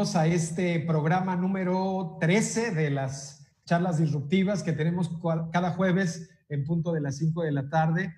Bienvenidos a este programa número 13 de las charlas disruptivas que tenemos cada jueves en punto de las 5 de la tarde.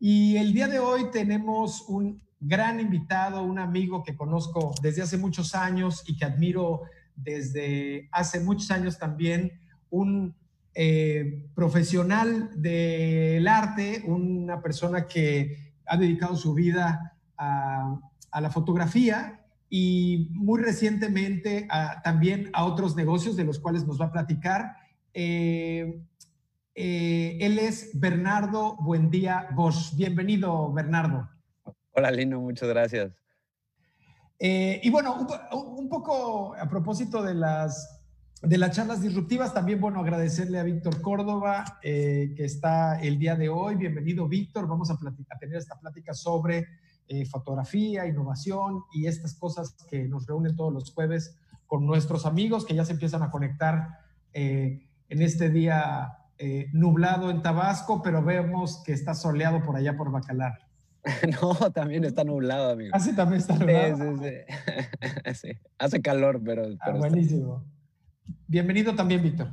Y el día de hoy tenemos un gran invitado, un amigo que conozco desde hace muchos años y que admiro desde hace muchos años también, un eh, profesional del arte, una persona que ha dedicado su vida a, a la fotografía y muy recientemente también a otros negocios de los cuales nos va a platicar. Eh, eh, él es Bernardo Buendía Bosch. Bienvenido, Bernardo. Hola, Lino, muchas gracias. Eh, y bueno, un, poco a propósito de las, de las charlas disruptivas, también, bueno, agradecerle a Víctor Córdoba, que está el día de hoy. Bienvenido, Víctor. Vamos a, a tener esta plática sobre eh, fotografía, innovación y estas cosas que nos reúnen todos los jueves con nuestros amigos que ya se empiezan a conectar eh, en este día eh, nublado en Tabasco, pero vemos que está soleado por allá por Bacalar. No, también está nublado, amigo. Ah, sí, también está nublado. Sí, sí, sí. Hace calor, pero... Ah, buenísimo. Bienvenido también, Víctor.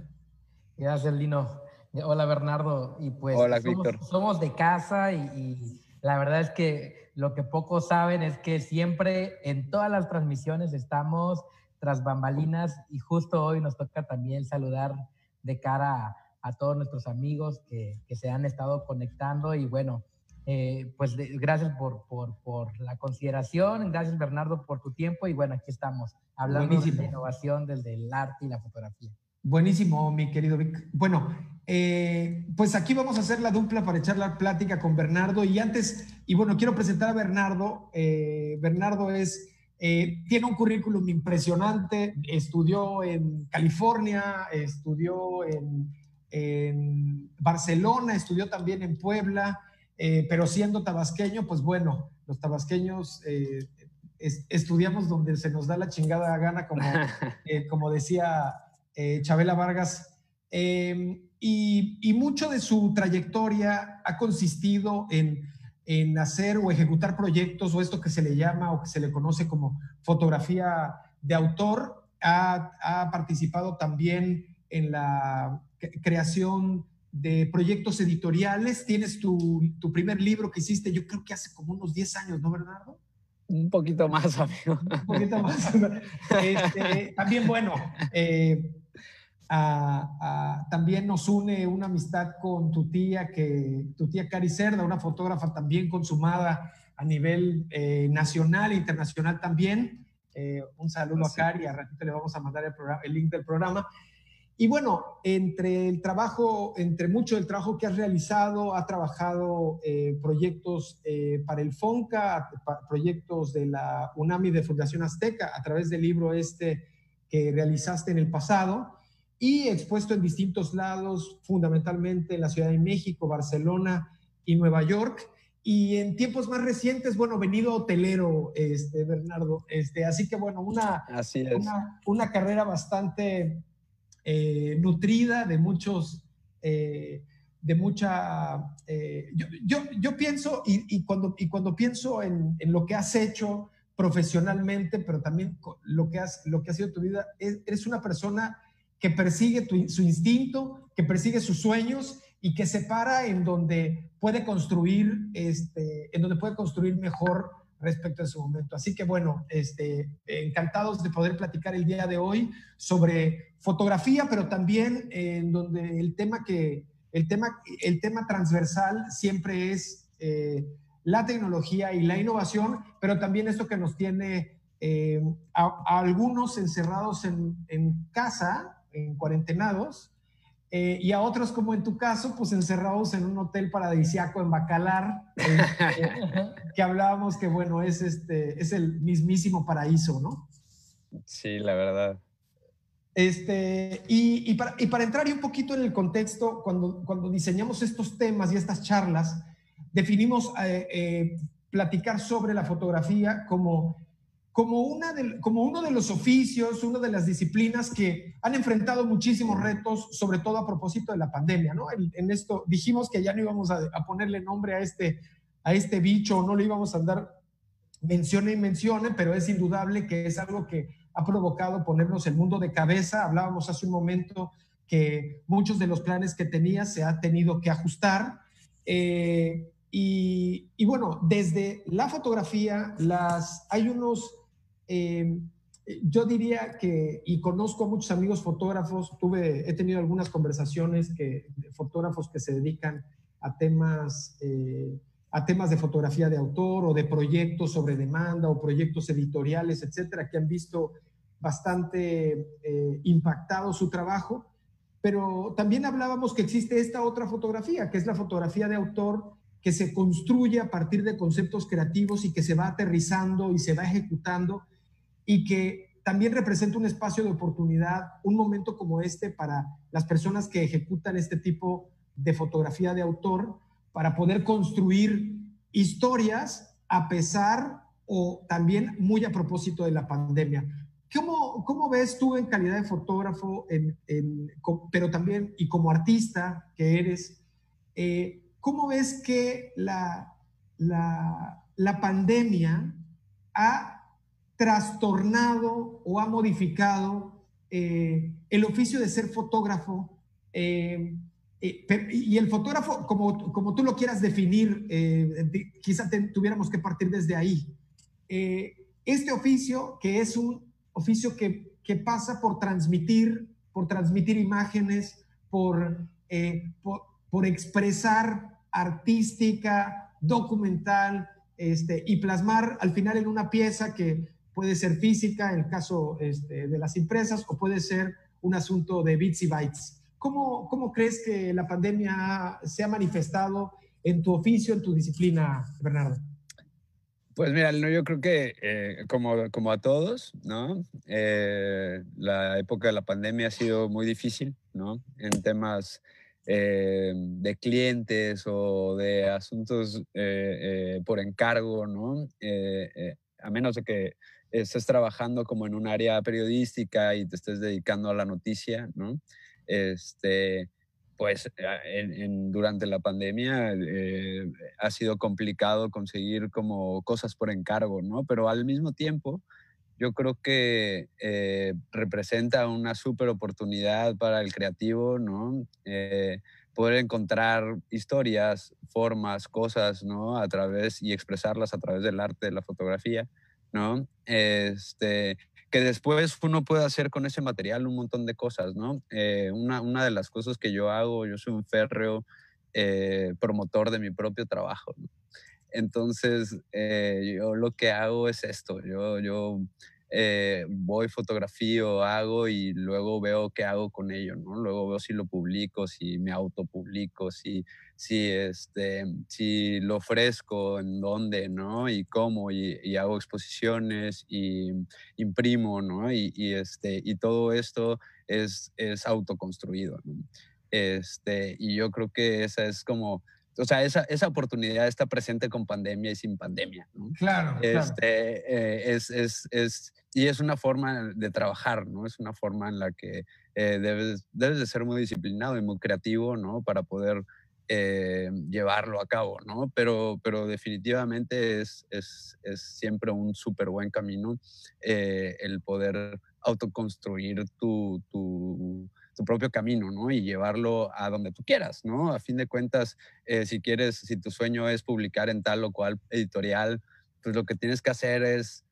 Gracias, Lino. Hola, Bernardo. Y pues Hola, somos, Víctor. somos de casa y, y la verdad es que lo que pocos saben es que siempre en todas las transmisiones estamos tras bambalinas y justo hoy nos toca también saludar de cara a, todos nuestros amigos que, se han estado conectando y bueno, eh, pues gracias por, por, la consideración, gracias Bernardo por tu tiempo y bueno, aquí estamos hablando de innovación desde el arte y la fotografía. Buenísimo, mi querido Vic. Bueno, eh, pues aquí vamos a hacer la dupla para echar la plática con Bernardo. Y antes, y bueno, quiero presentar a Bernardo. Eh, Bernardo es, eh, tiene un currículum impresionante. Estudió en California, estudió en, Barcelona, estudió también en Puebla, pero siendo tabasqueño, pues bueno, los tabasqueños estudiamos donde se nos da la chingada gana, como, como decía Chabela Vargas, y, mucho de su trayectoria ha consistido en, hacer o ejecutar proyectos o esto que se le llama o que se le conoce como fotografía de autor. Ha, participado también en la creación de proyectos editoriales. Tienes tu, primer libro que hiciste, yo creo que hace como unos 10 años, ¿no, Bernardo? Un poquito más, amigo. Un poquito más. Este, también, bueno, eh, también nos une una amistad con tu tía, que, tu tía Cari Cerda, una fotógrafa también consumada a nivel eh, nacional e internacional también. Eh, un saludo a Cari, a ratito le vamos a mandar el, el, link del programa. Y bueno, entre el trabajo, entre mucho del trabajo que has realizado, ha trabajado eh, proyectos para el FONCA, proyectos de la UNAMI de Fundación Azteca, a través del libro este que realizaste en el pasado y expuesto en distintos lados, fundamentalmente en la Ciudad de México, Barcelona y Nueva York. Y en tiempos más recientes, bueno, venido hotelero, este, Bernardo. Este, así que, bueno, una, una, carrera bastante eh, nutrida de muchos, eh, de mucha... Eh, yo, yo, pienso, y, cuando, y cuando pienso en, en, lo que has hecho profesionalmente, pero también lo que, has, lo que ha sido tu vida, eres una persona que persigue su instinto, que persigue sus sueños y que se para en donde puede construir, este, en donde puede construir mejor respecto a su momento. Así que bueno, este, encantados de poder platicar el día de hoy sobre fotografía, pero también en donde el tema que, el tema, el tema transversal siempre es eh, la tecnología y la innovación, pero también esto que nos tiene eh, a, algunos encerrados en, en casa, en cuarentenados, eh, y a otros, como en tu caso, pues encerrados en un hotel paradisiaco en Bacalar, este, que hablábamos que, bueno, es, este, es el mismísimo paraíso, ¿no? Sí, la verdad. Este, y, y, para, y para entrar un poquito en el contexto, cuando, cuando diseñamos estos temas y estas charlas, definimos eh, eh, platicar sobre la fotografía como como, una como uno de los oficios, una de las disciplinas que han enfrentado muchísimos retos, sobre todo a propósito de la pandemia, ¿no? En, esto dijimos que ya no íbamos a, ponerle nombre a este, a este bicho, no le íbamos a dar mencione y mencione, pero es indudable que es algo que ha provocado ponernos el mundo de cabeza. Hablábamos hace un momento que muchos de los planes que tenía se ha tenido que ajustar. Eh, y, bueno, desde la fotografía, las, hay unos, eh, yo diría que, y conozco a muchos amigos fotógrafos, tuve, he tenido algunas conversaciones que, de fotógrafos que se dedican a temas, eh, a temas de fotografía de autor o de proyectos sobre demanda o proyectos editoriales, etcétera, que han visto bastante impactado su trabajo. Pero también hablábamos que existe esta otra fotografía, que es la fotografía de autor que se construye a partir de conceptos creativos y que se va aterrizando y se va ejecutando y que también representa un espacio de oportunidad, un momento como este para las personas que ejecutan este tipo de fotografía de autor, para poder construir historias a pesar o también muy a propósito de la pandemia. ¿Cómo, ¿Cómo, ves tú en calidad de fotógrafo, pero también y como artista que eres, eh, cómo ves que la, la, la, pandemia ha trastornado o ha modificado eh, el oficio de ser fotógrafo? Eh, y el fotógrafo, como, como tú lo quieras definir, quizá tuviéramos que partir desde ahí. este oficio que es un oficio que, que pasa por transmitir, por transmitir imágenes, por, eh, por, expresar artística, documental, este, y plasmar al final en una pieza que puede ser física, en el caso este, de las impresas, o puede ser un asunto de bits y bytes. ¿Cómo, ¿Cómo crees que la pandemia se ha manifestado en tu oficio, en tu disciplina, Bernardo? Pues mira, yo creo que eh, como, como a todos, ¿no? Eh, la época de la pandemia ha sido muy difícil, ¿no? En temas eh, de clientes o de asuntos por encargo, ¿no? a menos de que estés trabajando como en un área periodística y te estés dedicando a la noticia, ¿no? Este, pues en, durante la pandemia eh, ha sido complicado conseguir como cosas por encargo, ¿no? Pero al mismo tiempo, yo creo que eh, representa una súper oportunidad para el creativo, ¿no? Eh, poder encontrar historias, formas, cosas, ¿no? A través y expresarlas a través del arte, de la fotografía, ¿no? Este, que después uno puede hacer con ese material un montón de cosas, ¿no? Eh, una, una, de las cosas que yo hago, yo soy un férreo eh, promotor de mi propio trabajo, ¿no? Entonces, eh, yo lo que hago es esto, yo, yo eh, voy, fotografío, hago y luego veo qué hago con ello, ¿no? Luego veo si lo publico, si me autopublico, si, si, este, si lo ofrezco, en dónde, ¿no? Y cómo, y, hago exposiciones y imprimo, ¿no? Y, este, y todo esto es, es autoconstruido, ¿no? Este, y yo creo que esa es como o sea, esa, esa oportunidad está presente con pandemia y sin pandemia. ¿no? Claro. Este, eh, es, es, es, y es una forma de trabajar, ¿no? Es una forma en la que eh, debes, debes de ser muy disciplinado y muy creativo, ¿no? Para poder eh, llevarlo a cabo, ¿no? Pero, pero definitivamente es, es, es siempre un súper buen camino el poder autoconstruir tu, tu tu propio camino, ¿no? Y llevarlo a donde tú quieras, ¿no? A fin de cuentas, eh, si quieres, si tu sueño es publicar en tal o cual editorial, pues lo que tienes que hacer es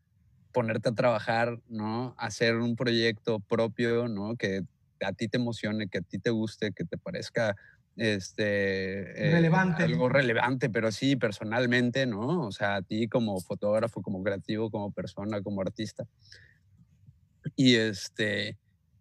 ponerte a trabajar, ¿no? Hacer un proyecto propio, ¿no? Que a ti te emocione, que a ti te guste, que te parezca este eh, relevante algo relevante pero sí personalmente no o sea a ti como fotógrafo como creativo como persona como artista y este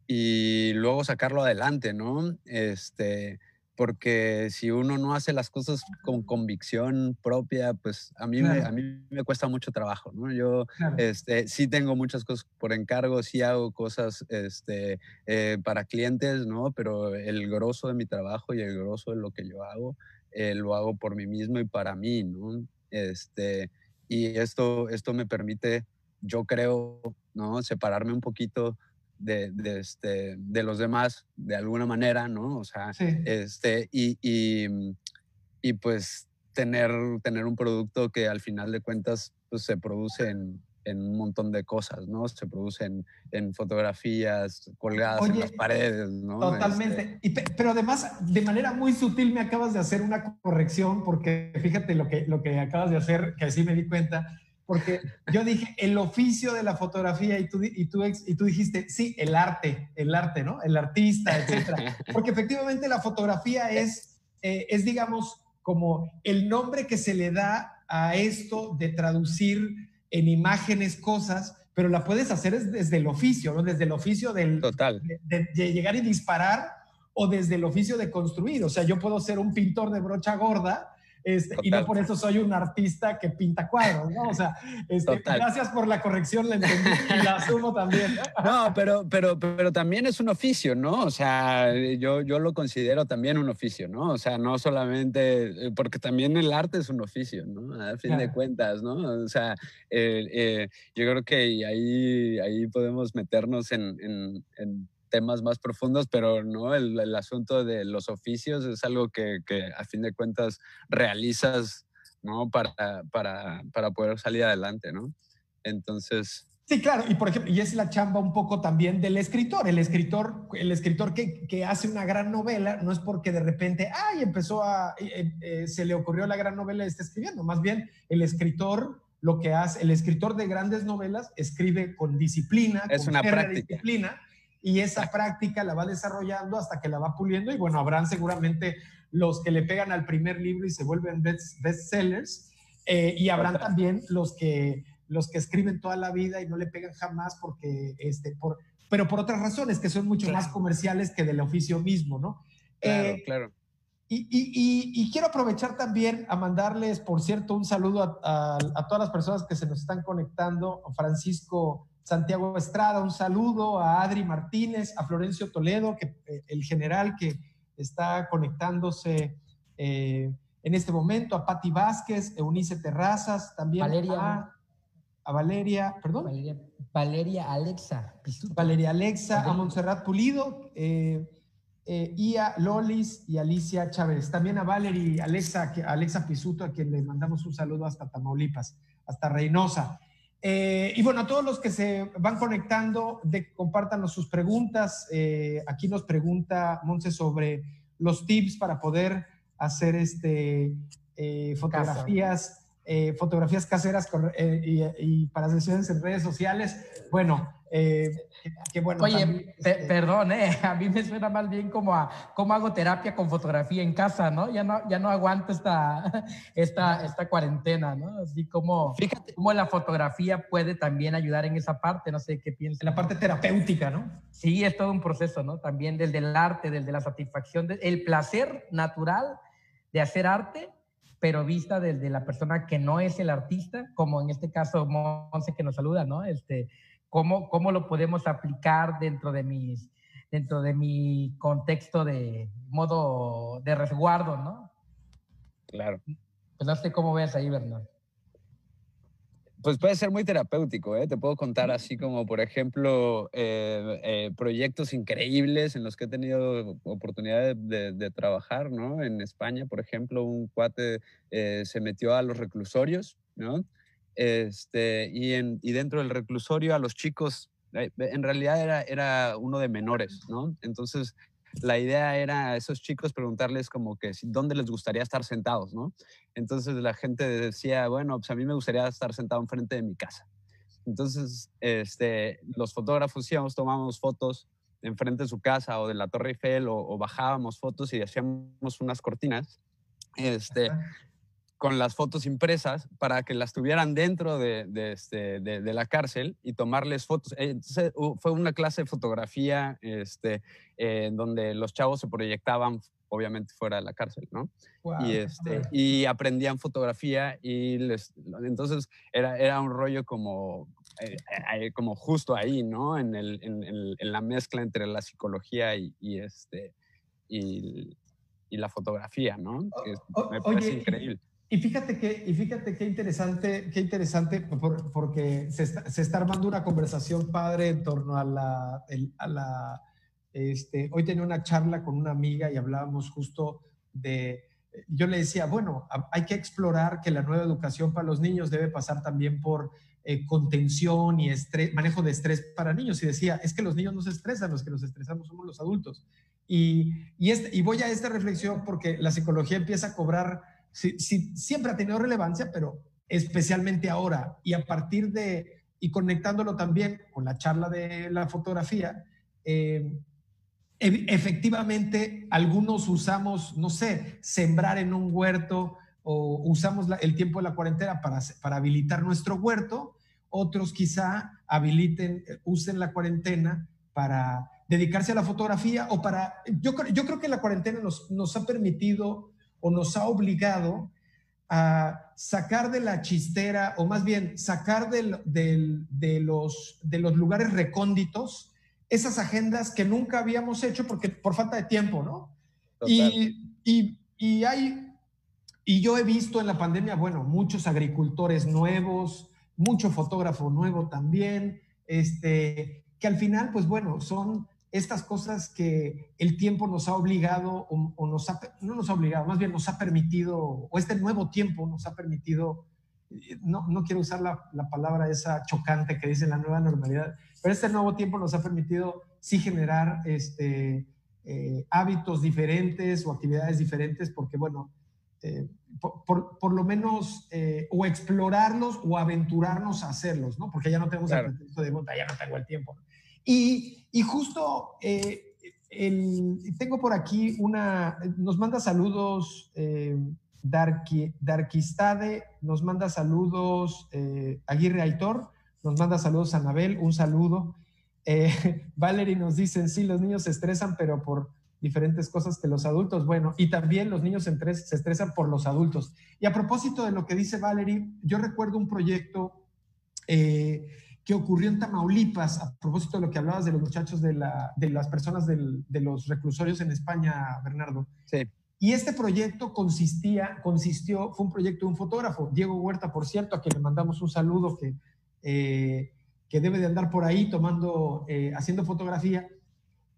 y luego sacarlo adelante, ¿no? Este, porque si uno no hace las cosas con convicción propia, pues a mí, me, a mí me cuesta mucho trabajo, ¿no? Yo este, sí tengo muchas cosas por encargo, sí hago cosas este, eh, para clientes, ¿no? Pero el grosso de mi trabajo y el grosso de lo que yo hago, eh, lo hago por mí mismo y para mí, ¿no? Este, y esto, esto me permite, yo creo, ¿no? Separarme un poquito de, de, este, de los demás de alguna manera, ¿no? O sea, este, y, y, y, pues tener, tener un producto que al final de cuentas pues, se produce en, en un montón de cosas, ¿no? Se producen en fotografías colgadas en las paredes, ¿no? Totalmente. Este pero además, de manera muy sutil me acabas de hacer una corrección, porque fíjate lo que, lo que acabas de hacer, que así me di cuenta, porque yo dije el oficio de la fotografía y tú, y tú, y tú dijiste, sí, el arte, el arte, ¿no? El artista, etcétera. Porque efectivamente la fotografía es, eh, es, digamos, como el nombre que se le da a esto de traducir en imágenes cosas, pero la puedes hacer desde el oficio, ¿no? Desde el oficio del, Total. De, llegar y disparar o desde el oficio de construir. O sea, yo puedo ser un pintor de brocha gorda este, y no por eso soy un artista que pinta cuadros, ¿no? O sea, este, gracias por la corrección, la entendí y la asumo también. No, pero, pero, pero también es un oficio, ¿no? O sea, yo, yo lo considero también un oficio, ¿no? O sea, no solamente, eh, porque también el arte es un oficio, ¿no? A fin de cuentas, ¿no? O sea, eh, yo creo que ahí, ahí podemos meternos en, en, en temas más profundos, pero no, el, el, asunto de los oficios es algo que, que, a fin de cuentas realizas, ¿no? Para, para, para poder salir adelante, ¿no? Entonces... Sí, claro, y por ejemplo, y es la chamba un poco también del escritor. El escritor, el escritor que, que hace una gran novela no es porque de repente, ay, empezó a, eh, eh, se le ocurrió la gran novela y está escribiendo. Más bien, el escritor lo que hace, el escritor de grandes novelas escribe con disciplina, es con una práctica. disciplina, y esa práctica la va desarrollando hasta que la va puliendo y bueno, habrán seguramente los que le pegan al primer libro y se vuelven best, bestsellers eh, y habrán también los que, los que escriben toda la vida y no le pegan jamás porque, este, por, pero por otras razones que son mucho más comerciales que del oficio mismo, ¿no? Claro, eh, claro. Y, y, y, quiero aprovechar también a mandarles, por cierto, un saludo a, a, a todas las personas que se nos están conectando. Francisco Santiago Estrada, un saludo a Adri Martínez, a Florencio Toledo, que, eh, el general que está conectándose eh, en este momento, a Patti Vázquez, Eunice Terrazas, también Valeria, a, a, Valeria, perdón. Valeria, Valeria Alexa. Valeria Alexa, Valeria. a Montserrat Pulido, eh, y a Lolis y Alicia Chávez. También a Valeria Alexa, Alexa Pisuto, a quien le mandamos un saludo hasta Tamaulipas, hasta Reynosa. Eh, y bueno, a todos los que se van conectando, de, compártanos sus preguntas. Eh, aquí nos pregunta Monse sobre los tips para poder hacer este, eh, fotografías, fotografías caseras y, y, para sesiones en redes sociales. Bueno, eh, que, bueno, Oye, también, este... perdón, eh, a mí me suena más bien como a cómo hago terapia con fotografía en casa, ¿no? Ya no, ya no aguanto esta, esta, esta cuarentena, ¿no? Así como, Fíjate. como la fotografía puede también ayudar en esa parte, no sé qué piensas. En la parte terapéutica, ¿no? Sí, es todo un proceso, ¿no? También desde el arte, desde la satisfacción, el placer natural de hacer arte, pero vista desde la persona que no es el artista, como en este caso Monse que nos saluda, ¿no? Este, cómo, cómo lo podemos aplicar dentro de, mis, dentro de mi contexto de modo de resguardo, ¿no? Claro. Pues no sé cómo ves ahí, Bernardo. Pues puede ser muy terapéutico, ¿eh? Te puedo contar así como, por ejemplo, eh, eh, proyectos increíbles en los que he tenido oportunidad de, de, de trabajar, ¿no? En España, por ejemplo, un cuate eh, se metió a los reclusorios, ¿no? Este, y, en, y dentro del reclusorio a los chicos, eh, en realidad era, era uno de menores, ¿no? Entonces, la idea era a esos chicos preguntarles como que dónde les gustaría estar sentados, ¿no? Entonces la gente decía, bueno, pues a mí me gustaría estar sentado enfrente de mi casa. Entonces, este, los fotógrafos íbamos, tomábamos fotos enfrente de su casa o de la Torre Eiffel o, bajábamos fotos y hacíamos unas cortinas. Este, con las fotos impresas para que las tuvieran dentro de, de, este, de, de la cárcel y tomarles fotos. Entonces, fue una clase de fotografía este, eh, donde los chavos se proyectaban obviamente fuera de la cárcel, ¿no? Wow. Y, este, y aprendían fotografía y les, entonces era, era un rollo como, eh, eh, como justo ahí, ¿no? En, el, en, en, en, la mezcla entre la psicología y, y este, y, y, la fotografía, ¿no? Me parece Oye, increíble. Y fíjate que, y fíjate qué interesante, qué interesante, por, porque se está, se está, armando una conversación padre en torno a la, el, a la este, hoy tenía una charla con una amiga y hablábamos justo de, yo le decía, bueno, hay que explorar que la nueva educación para los niños debe pasar también por eh, contención y estrés, manejo de estrés para niños. Y decía, es que los niños no se estresan, los que nos estresamos somos los adultos. Y, y, este, y voy a esta reflexión porque la psicología empieza a cobrar, siempre ha tenido relevancia, pero especialmente ahora. Y a partir de, y conectándolo también con la charla de la fotografía, eh, efectivamente algunos usamos, no sé, sembrar en un huerto o usamos el tiempo de la cuarentena para, para habilitar nuestro huerto, otros quizá habiliten, usen la cuarentena para dedicarse a la fotografía o para... Yo, yo creo que la cuarentena nos, nos ha permitido o nos ha obligado a sacar de la chistera, o más bien sacar del, del, de, los, de los lugares recónditos esas agendas que nunca habíamos hecho porque por falta de tiempo, ¿no? Y, y, y, hay, y yo he visto en la pandemia, bueno, muchos agricultores nuevos, mucho fotógrafo nuevo también, este, que al final, pues bueno, son estas cosas que el tiempo nos ha obligado o, nos ha, no nos ha obligado, más bien nos ha permitido, o este nuevo tiempo nos ha permitido, no, no quiero usar la, la palabra esa chocante que dice la nueva normalidad, pero este nuevo tiempo nos ha permitido sí generar este, eh, hábitos diferentes o actividades diferentes, porque bueno, eh, por, por, lo menos eh, o explorarlos o aventurarnos a hacerlos, ¿no? Porque ya no tenemos el pretexto de, ya no tengo el tiempo. Y, justo el, tengo por aquí una, nos manda saludos Darkistade, nos manda saludos Aguirre Aitor, nos manda saludos Anabel, un saludo. Eh, Valerie nos dice, sí, los niños se estresan, pero por diferentes cosas que los adultos. Bueno, y también los niños se estresan por los adultos. Y a propósito de lo que dice Valerie, yo recuerdo un proyecto eh, que ocurrió en Tamaulipas, a propósito de lo que hablabas de los muchachos de, la, de las personas del, de los reclusorios en España, Bernardo. Sí. Y este proyecto consistía, consistió, fue un proyecto de un fotógrafo, Diego Huerta, por cierto, a quien le mandamos un saludo que eh, que debe de andar por ahí tomando, eh, haciendo fotografía,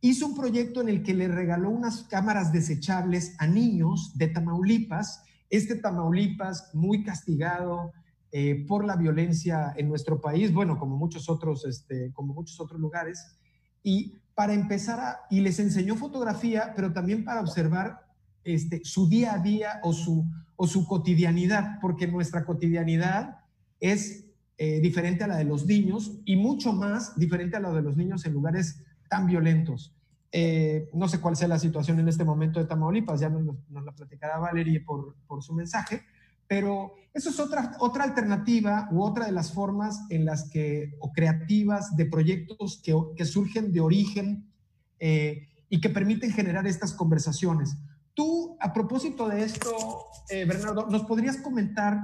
hizo un proyecto en el que le regaló unas cámaras desechables a niños de Tamaulipas. Este Tamaulipas muy castigado eh, por la violencia en nuestro país, bueno, como muchos otros, este, como muchos otros lugares. Y para empezar a, y les enseñó fotografía, pero también para observar este, su día a día o su, o su cotidianidad, porque nuestra cotidianidad es eh, diferente a la de los niños y mucho más diferente a la de los niños en lugares tan violentos. Eh, no sé cuál sea la situación en este momento de Tamaulipas, ya nos, la platicará Valerie por, por, su mensaje, pero eso es otra, otra alternativa u otra de las formas en las que, o creativas de proyectos que, que surgen de origen eh, y que permiten generar estas conversaciones. Tú, a propósito de esto, Bernardo, ¿nos podrías comentar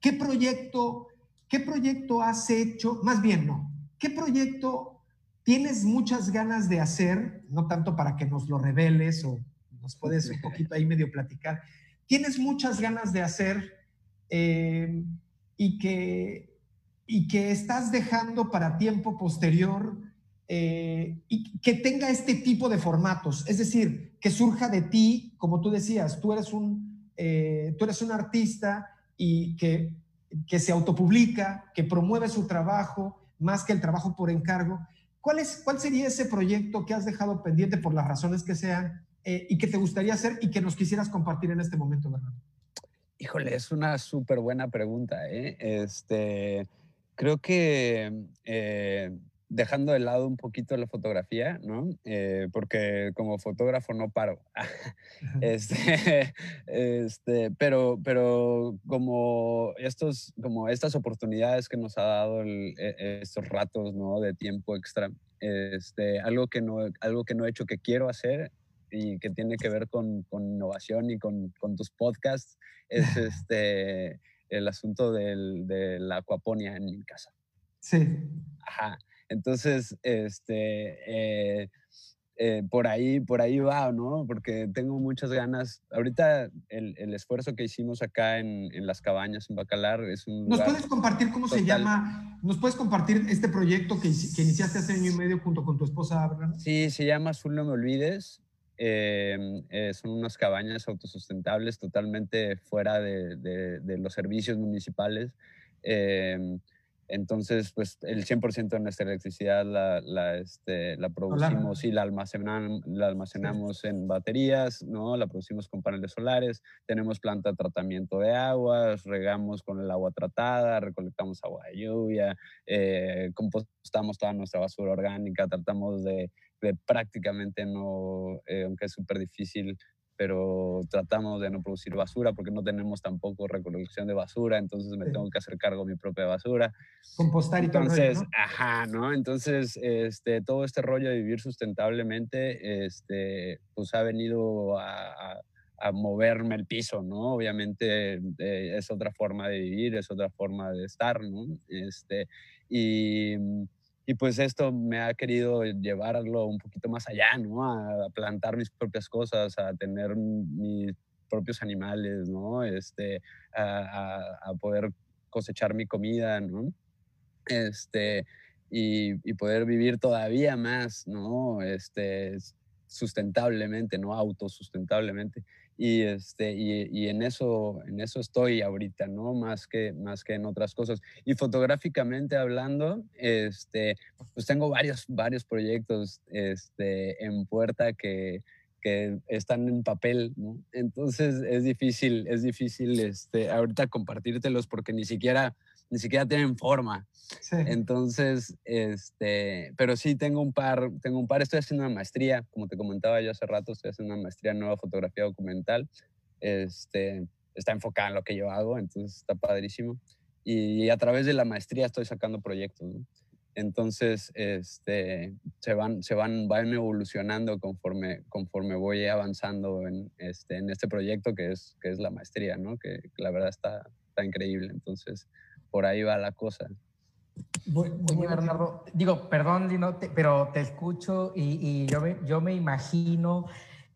qué proyecto ¿Qué proyecto has hecho? Más bien, no. ¿Qué proyecto tienes muchas ganas de hacer? No tanto para que nos lo reveles o nos puedes un poquito ahí medio platicar. Tienes muchas ganas de hacer eh, y, que, y que estás dejando para tiempo posterior eh, y que tenga este tipo de formatos. Es decir, que surja de ti, como tú decías, tú eres un, eh, tú eres un artista y que que se autopublica, que promueve su trabajo más que el trabajo por encargo. ¿Cuál, es, cuál sería ese proyecto que has dejado pendiente por las razones que sean eh, y que te gustaría hacer y que nos quisieras compartir en este momento, Bernardo? Híjole, es una súper buena pregunta. ¿eh? Este, creo que eh, dejando de lado un poquito la fotografía, ¿no? Eh, porque como fotógrafo no paro. este, este, pero, pero como, estos, como estas oportunidades que nos ha dado e, estos ratos, ¿no? De tiempo extra, este, algo, que no, algo que no he hecho que quiero hacer y que tiene que ver con, con innovación y con, con, tus podcasts es este, el asunto del, de la acuaponia en mi casa. Sí. Ajá. Entonces, este, eh, eh, por, ahí, por ahí va, ¿no? Porque tengo muchas ganas. Ahorita el, esfuerzo que hicimos acá en, las cabañas en Bacalar es un... ¿Nos puedes compartir cómo se llama? ¿Nos puedes compartir este proyecto que, que, iniciaste hace año y medio junto con tu esposa, Sí, se llama Azul No Me Olvides. Em, eh, son unas cabañas autosustentables totalmente fuera de, de los servicios municipales. Em, entonces, pues el 100% de nuestra electricidad la, la, este, la producimos y la, almacenamos, la almacenamos en baterías, ¿no? La producimos con paneles solares, tenemos planta de tratamiento de aguas, regamos con el agua tratada, recolectamos agua de lluvia, eh, compostamos toda nuestra basura orgánica, tratamos de, de prácticamente no, eh, aunque es súper difícil, pero tratamos de no producir basura porque no tenemos tampoco recolección de basura, entonces me tengo que hacer cargo de mi propia basura. Compostar y entonces, todo. ¿no? Ajá, ¿no? Entonces, este, todo este rollo de vivir sustentablemente, este, pues ha venido a, a, moverme el piso, ¿no? Obviamente eh, es otra forma de vivir, es otra forma de estar, ¿no? Este, y y pues esto me ha querido llevarlo un poquito más allá, ¿no? A, plantar mis propias cosas, a tener mis propios animales, ¿no? Este, a, poder cosechar mi comida, ¿no? Este, y, y, poder vivir todavía más, ¿no? Este, sustentablemente, ¿no? Autosustentablemente y, este, y, y, en, eso, en eso estoy ahorita, ¿no? Más que, más que en otras cosas. Y fotográficamente hablando, este, pues tengo varios, varios proyectos este, en puerta que, que están en papel, ¿no? Entonces es difícil, es difícil este, ahorita compartírtelos porque ni siquiera ni siquiera tienen forma. Entonces, este, pero sí tengo un par, tengo un par, estoy haciendo una maestría, como te comentaba yo hace rato, estoy haciendo una maestría en nueva fotografía documental. Este, está enfocada en lo que yo hago, entonces está padrísimo. Y a través de la maestría estoy sacando proyectos. Entonces, este, se van, se van, van evolucionando conforme, conforme voy avanzando en este, en este proyecto que es, que es la maestría, ¿no? Que, que la verdad está, está increíble. Entonces, por ahí va la cosa. Oye, Bernardo, digo, perdón, pero te escucho y, yo, me, yo me imagino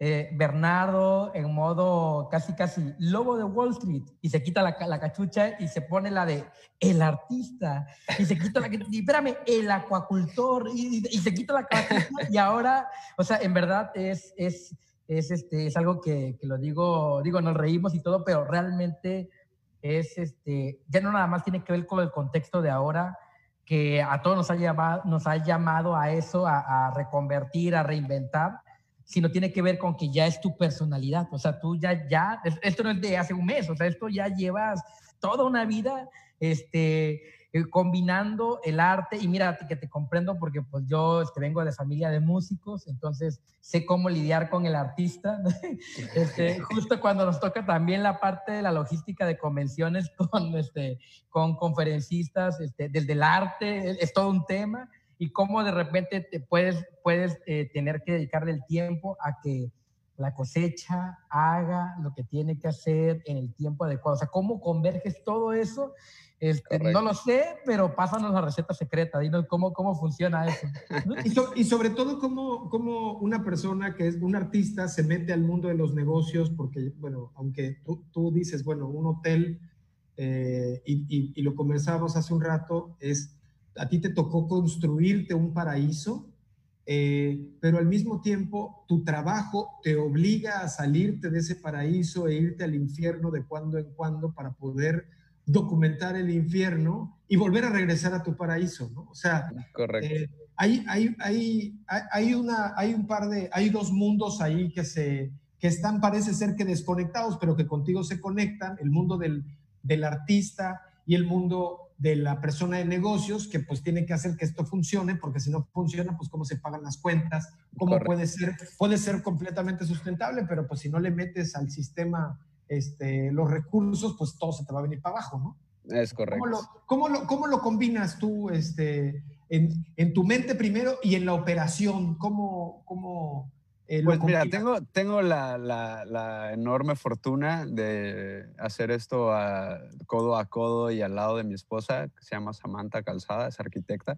eh, Bernardo en modo casi, casi lobo de Wall Street y se quita la, la, cachucha y se pone la de el artista y se quita la, y espérame, el acuacultor y, y, se quita la cachucha y ahora, o sea, en verdad es, es, es, este, es algo que, que lo digo, digo, nos reímos y todo, pero realmente es, este, ya no nada más tiene que ver con el contexto de ahora, que a todos nos ha llamado, nos ha llamado a eso, a, reconvertir, a reinventar, sino tiene que ver con que ya es tu personalidad. O sea, tú ya, ya, esto no es de hace un mes, o sea, esto ya llevas toda una vida, este, eh, combinando el arte, y mira que te comprendo porque pues yo este, vengo de familia de músicos, entonces sé cómo lidiar con el artista, este, justo cuando nos toca también la parte de la logística de convenciones con, este, con conferencistas, este, desde el arte, es todo un tema, y cómo de repente te puedes, puedes eh, tener que dedicarle el tiempo a que la cosecha haga lo que tiene que hacer en el tiempo adecuado. O sea, cómo converges todo eso este, no lo sé, pero pásanos la receta secreta, dinos cómo, cómo funciona eso. y, sobre todo cómo, cómo, una persona que es un artista se mete al mundo de los negocios, porque, bueno, aunque tú, tú dices, bueno, un hotel, eh, y, y, lo conversábamos hace un rato, es, a ti te tocó construirte un paraíso, eh, pero al mismo tiempo tu trabajo te obliga a salirte de ese paraíso e irte al infierno de cuando en cuando para poder documentar el infierno y volver a regresar a tu paraíso, ¿no? O sea, eh, hay, hay, hay, hay, una, hay un par de, hay dos mundos ahí que se, que están, parece ser que desconectados, pero que contigo se conectan, el mundo del, del artista y el mundo de la persona de negocios, que pues tiene que hacer que esto funcione, porque si no funciona, pues cómo se pagan las cuentas, cómo puede ser, puede ser completamente sustentable, pero pues si no le metes al sistema este, los recursos, pues todo se te va a venir para abajo, ¿no? Es correcto. ¿Cómo lo, cómo lo, cómo lo combinas tú este, en, en, tu mente primero y en la operación? ¿Cómo, cómo eh, pues mira, tengo, tengo la, la, la, enorme fortuna de hacer esto a, codo a codo y al lado de mi esposa, que se llama Samantha Calzada, es arquitecta.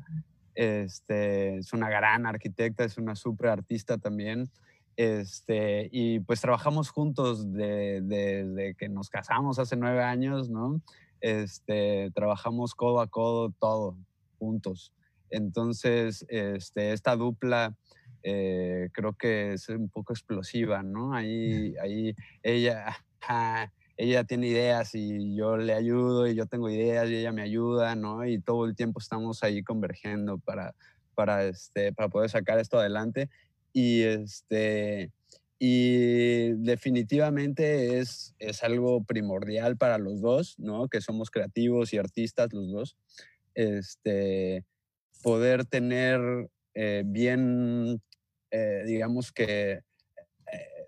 Este, es una gran arquitecta, es una súper artista también. Este, y pues trabajamos juntos desde de, que nos casamos hace nueve años, ¿no? Este, trabajamos codo a codo todo, juntos. Entonces, este, esta dupla eh, creo que es un poco explosiva, ¿no? Ahí, ahí ella, ella tiene ideas y yo le ayudo y yo tengo ideas y ella me ayuda, ¿no? Y todo el tiempo estamos ahí convergiendo para, para, este, para poder sacar esto adelante. Y, este, y definitivamente es, es algo primordial para los dos, ¿no? Que somos creativos y artistas los dos. Este, poder tener eh, bien eh, digamos que, eh,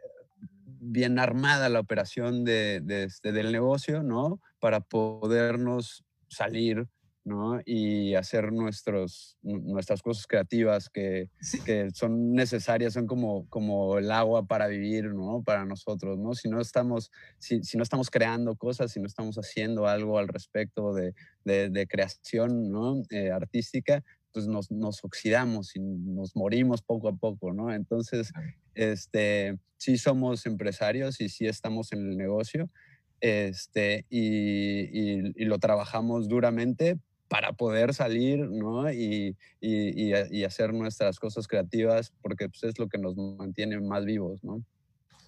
bien armada la operación de, este, del negocio, ¿no? Para podernos salir, ¿no? Y hacer nuestros, nuestras cosas creativas que, que, son necesarias, son como, como el agua para vivir, ¿no? Para nosotros, ¿no? Si no estamos, si, si no estamos creando cosas, si no estamos haciendo algo al respecto de, de, de creación, ¿no? Eh, artística, pues nos, nos, oxidamos y nos morimos poco a poco, ¿no? Entonces, este, sí somos empresarios y sí estamos en el negocio este, y, y, lo trabajamos duramente para poder salir, ¿no? Y, y, hacer nuestras cosas creativas porque pues, es lo que nos mantiene más vivos, ¿no?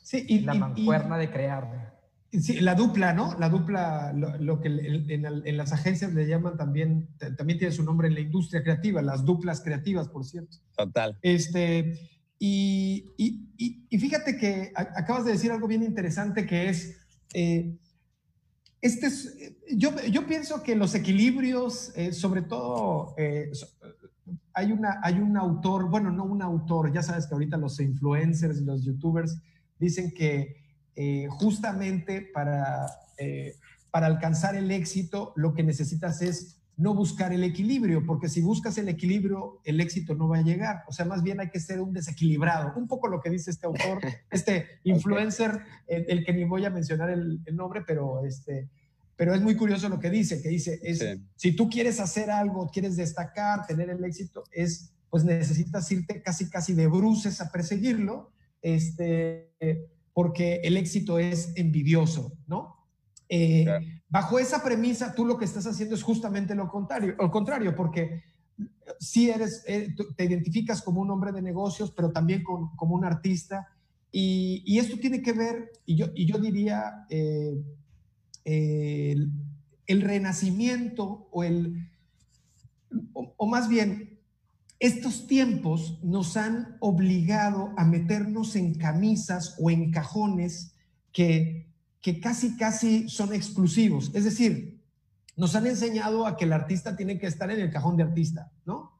Sí, y la mancuerna de crear. Sí, la dupla, ¿no? La dupla, lo, que en, las agencias le llaman también, también tiene su nombre en la industria creativa, las duplas creativas, por cierto. Total. Este, y, y, fíjate que acabas de decir algo bien interesante que es, eh, este es yo, yo, pienso que los equilibrios, eh, sobre todo, eh, hay, una, hay un autor, bueno, no un autor, ya sabes que ahorita los influencers, los youtubers dicen que eh, justamente para, eh, para alcanzar el éxito lo que necesitas es no buscar el equilibrio, porque si buscas el equilibrio, el éxito no va a llegar. O sea, más bien hay que ser un desequilibrado. Un poco lo que dice este autor, este influencer, el, que ni voy a mencionar el, nombre, pero, este, pero es muy curioso lo que dice, que dice, es, si tú quieres hacer algo, quieres destacar, tener el éxito, es, pues necesitas irte casi, casi de bruces a perseguirlo. Este, porque el éxito es envidioso, ¿no? Eh, bajo esa premisa, tú lo que estás haciendo es justamente lo contrario, lo contrario porque sí eres, eh, te identificas como un hombre de negocios, pero también como un artista, y, esto tiene que ver, y yo, y yo diría, eh, el, el, renacimiento o el, o más bien, estos tiempos nos han obligado a meternos en camisas o en cajones que, que casi, casi son exclusivos. Es decir, nos han enseñado a que el artista tiene que estar en el cajón de artista, ¿no?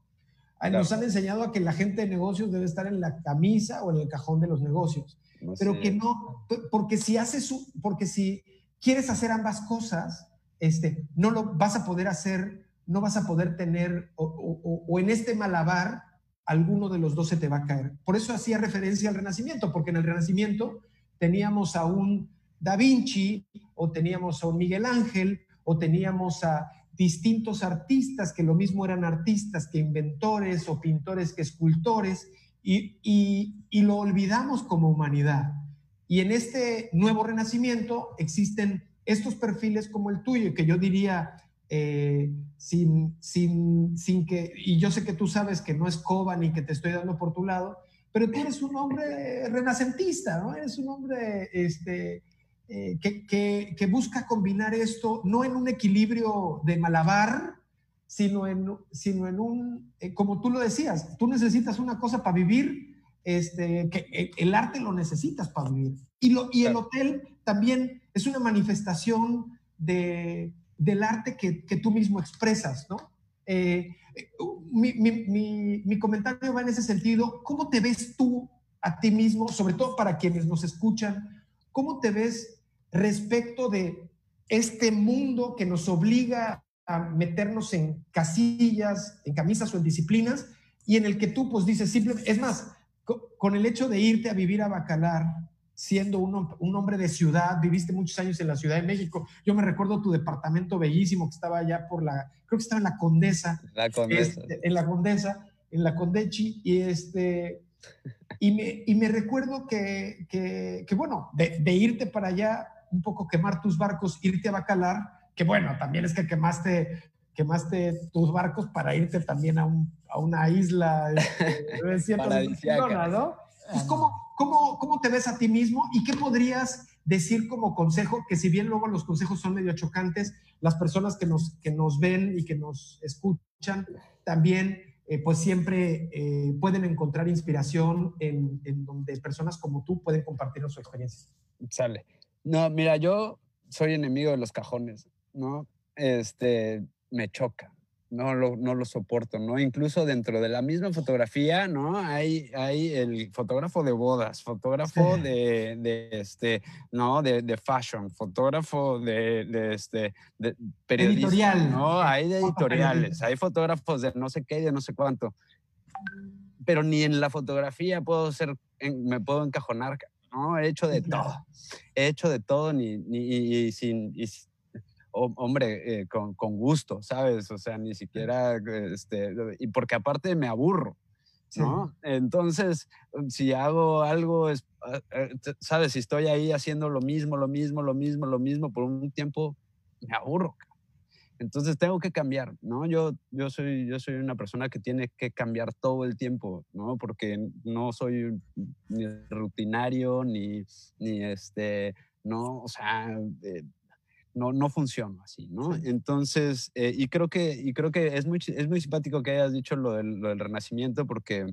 Nos han enseñado a que la gente de negocios debe estar en la camisa o en el cajón de los negocios. pero que no, porque si haces, porque si quieres hacer ambas cosas, este, no lo vas a poder hacer no vas a poder tener, o, en este malabar, alguno de los dos se te va a caer. Por eso hacía referencia al Renacimiento, porque en el Renacimiento teníamos a un Da Vinci, o teníamos a un Miguel Ángel, o teníamos a distintos artistas que lo mismo eran artistas que inventores o pintores que escultores, y, y lo olvidamos como humanidad. Y en este nuevo renacimiento existen estos perfiles como el tuyo, que yo diría eh, sin, sin, sin que, y yo sé que tú sabes que no es coba ni que te estoy dando por tu lado, pero tú eres un hombre renacentista, ¿no? Eres un hombre este, eh, que, que, que, busca combinar esto no en un equilibrio de malabar, sino en, sino en un, eh, como tú lo decías, tú necesitas una cosa para vivir, este, que el arte lo necesitas para vivir. Y, lo, y el hotel también es una manifestación de, del arte que, tú mismo expresas, ¿no? Eh, mi, mi, mi, comentario va en ese sentido. ¿Cómo te ves tú a ti mismo, sobre todo para quienes nos escuchan? ¿Cómo te ves respecto de este mundo que nos obliga a meternos en casillas, en camisas o en disciplinas, y en el que tú pues dices simplemente, es más, con el hecho de irte a vivir a Bacalar, siendo un, hombre de ciudad, viviste muchos años en la Ciudad de México. Yo me recuerdo tu departamento bellísimo que estaba allá por la, creo que estaba en la Condesa. La Condesa. Este, en la Condesa, en la Condechi, y este... Y me, y me recuerdo que, que, bueno, de, de, irte para allá, un poco quemar tus barcos, irte a Bacalar, que bueno, también es que quemaste quemaste tus barcos para irte también a, una isla este, ¿no? ¿cómo, cómo, cómo te ves a ti mismo y qué podrías decir como consejo, que si bien luego los consejos son medio chocantes, las personas que nos, que nos ven y que nos escuchan también eh, pues siempre eh, pueden encontrar inspiración en, donde personas como tú pueden compartir su experiencia. Sale. No, mira, yo soy enemigo de los cajones, ¿no? Este, me choca no lo, no lo soporto, ¿no? Incluso dentro de la misma fotografía, ¿no? Hay, hay el fotógrafo de bodas, fotógrafo de, de, este, ¿no? De, de fashion, fotógrafo de, de este, de periodista, Editorial. ¿no? Hay de editoriales, hay fotógrafos de no sé qué, de no sé cuánto. Pero ni en la fotografía puedo ser, me puedo encajonar, ¿no? He hecho de todo. He hecho de todo ni, ni y, sin, y, hombre, eh, con, con, gusto, ¿sabes? O sea, ni siquiera, este, y porque aparte me aburro, ¿no? Entonces, si hago algo, es, ah, eh, ¿sabes? Si estoy ahí haciendo lo mismo, lo mismo, lo mismo, lo mismo por un tiempo, me aburro. Entonces tengo que cambiar, ¿no? Yo, yo, soy, yo soy una persona que tiene que cambiar todo el tiempo, ¿no? Porque no soy ni rutinario, ni, ni este, no, o sea, eh, no, no funciona así, ¿no? Entonces, eh, y, creo que, y creo que es muy, es muy simpático que hayas dicho lo del, lo del renacimiento porque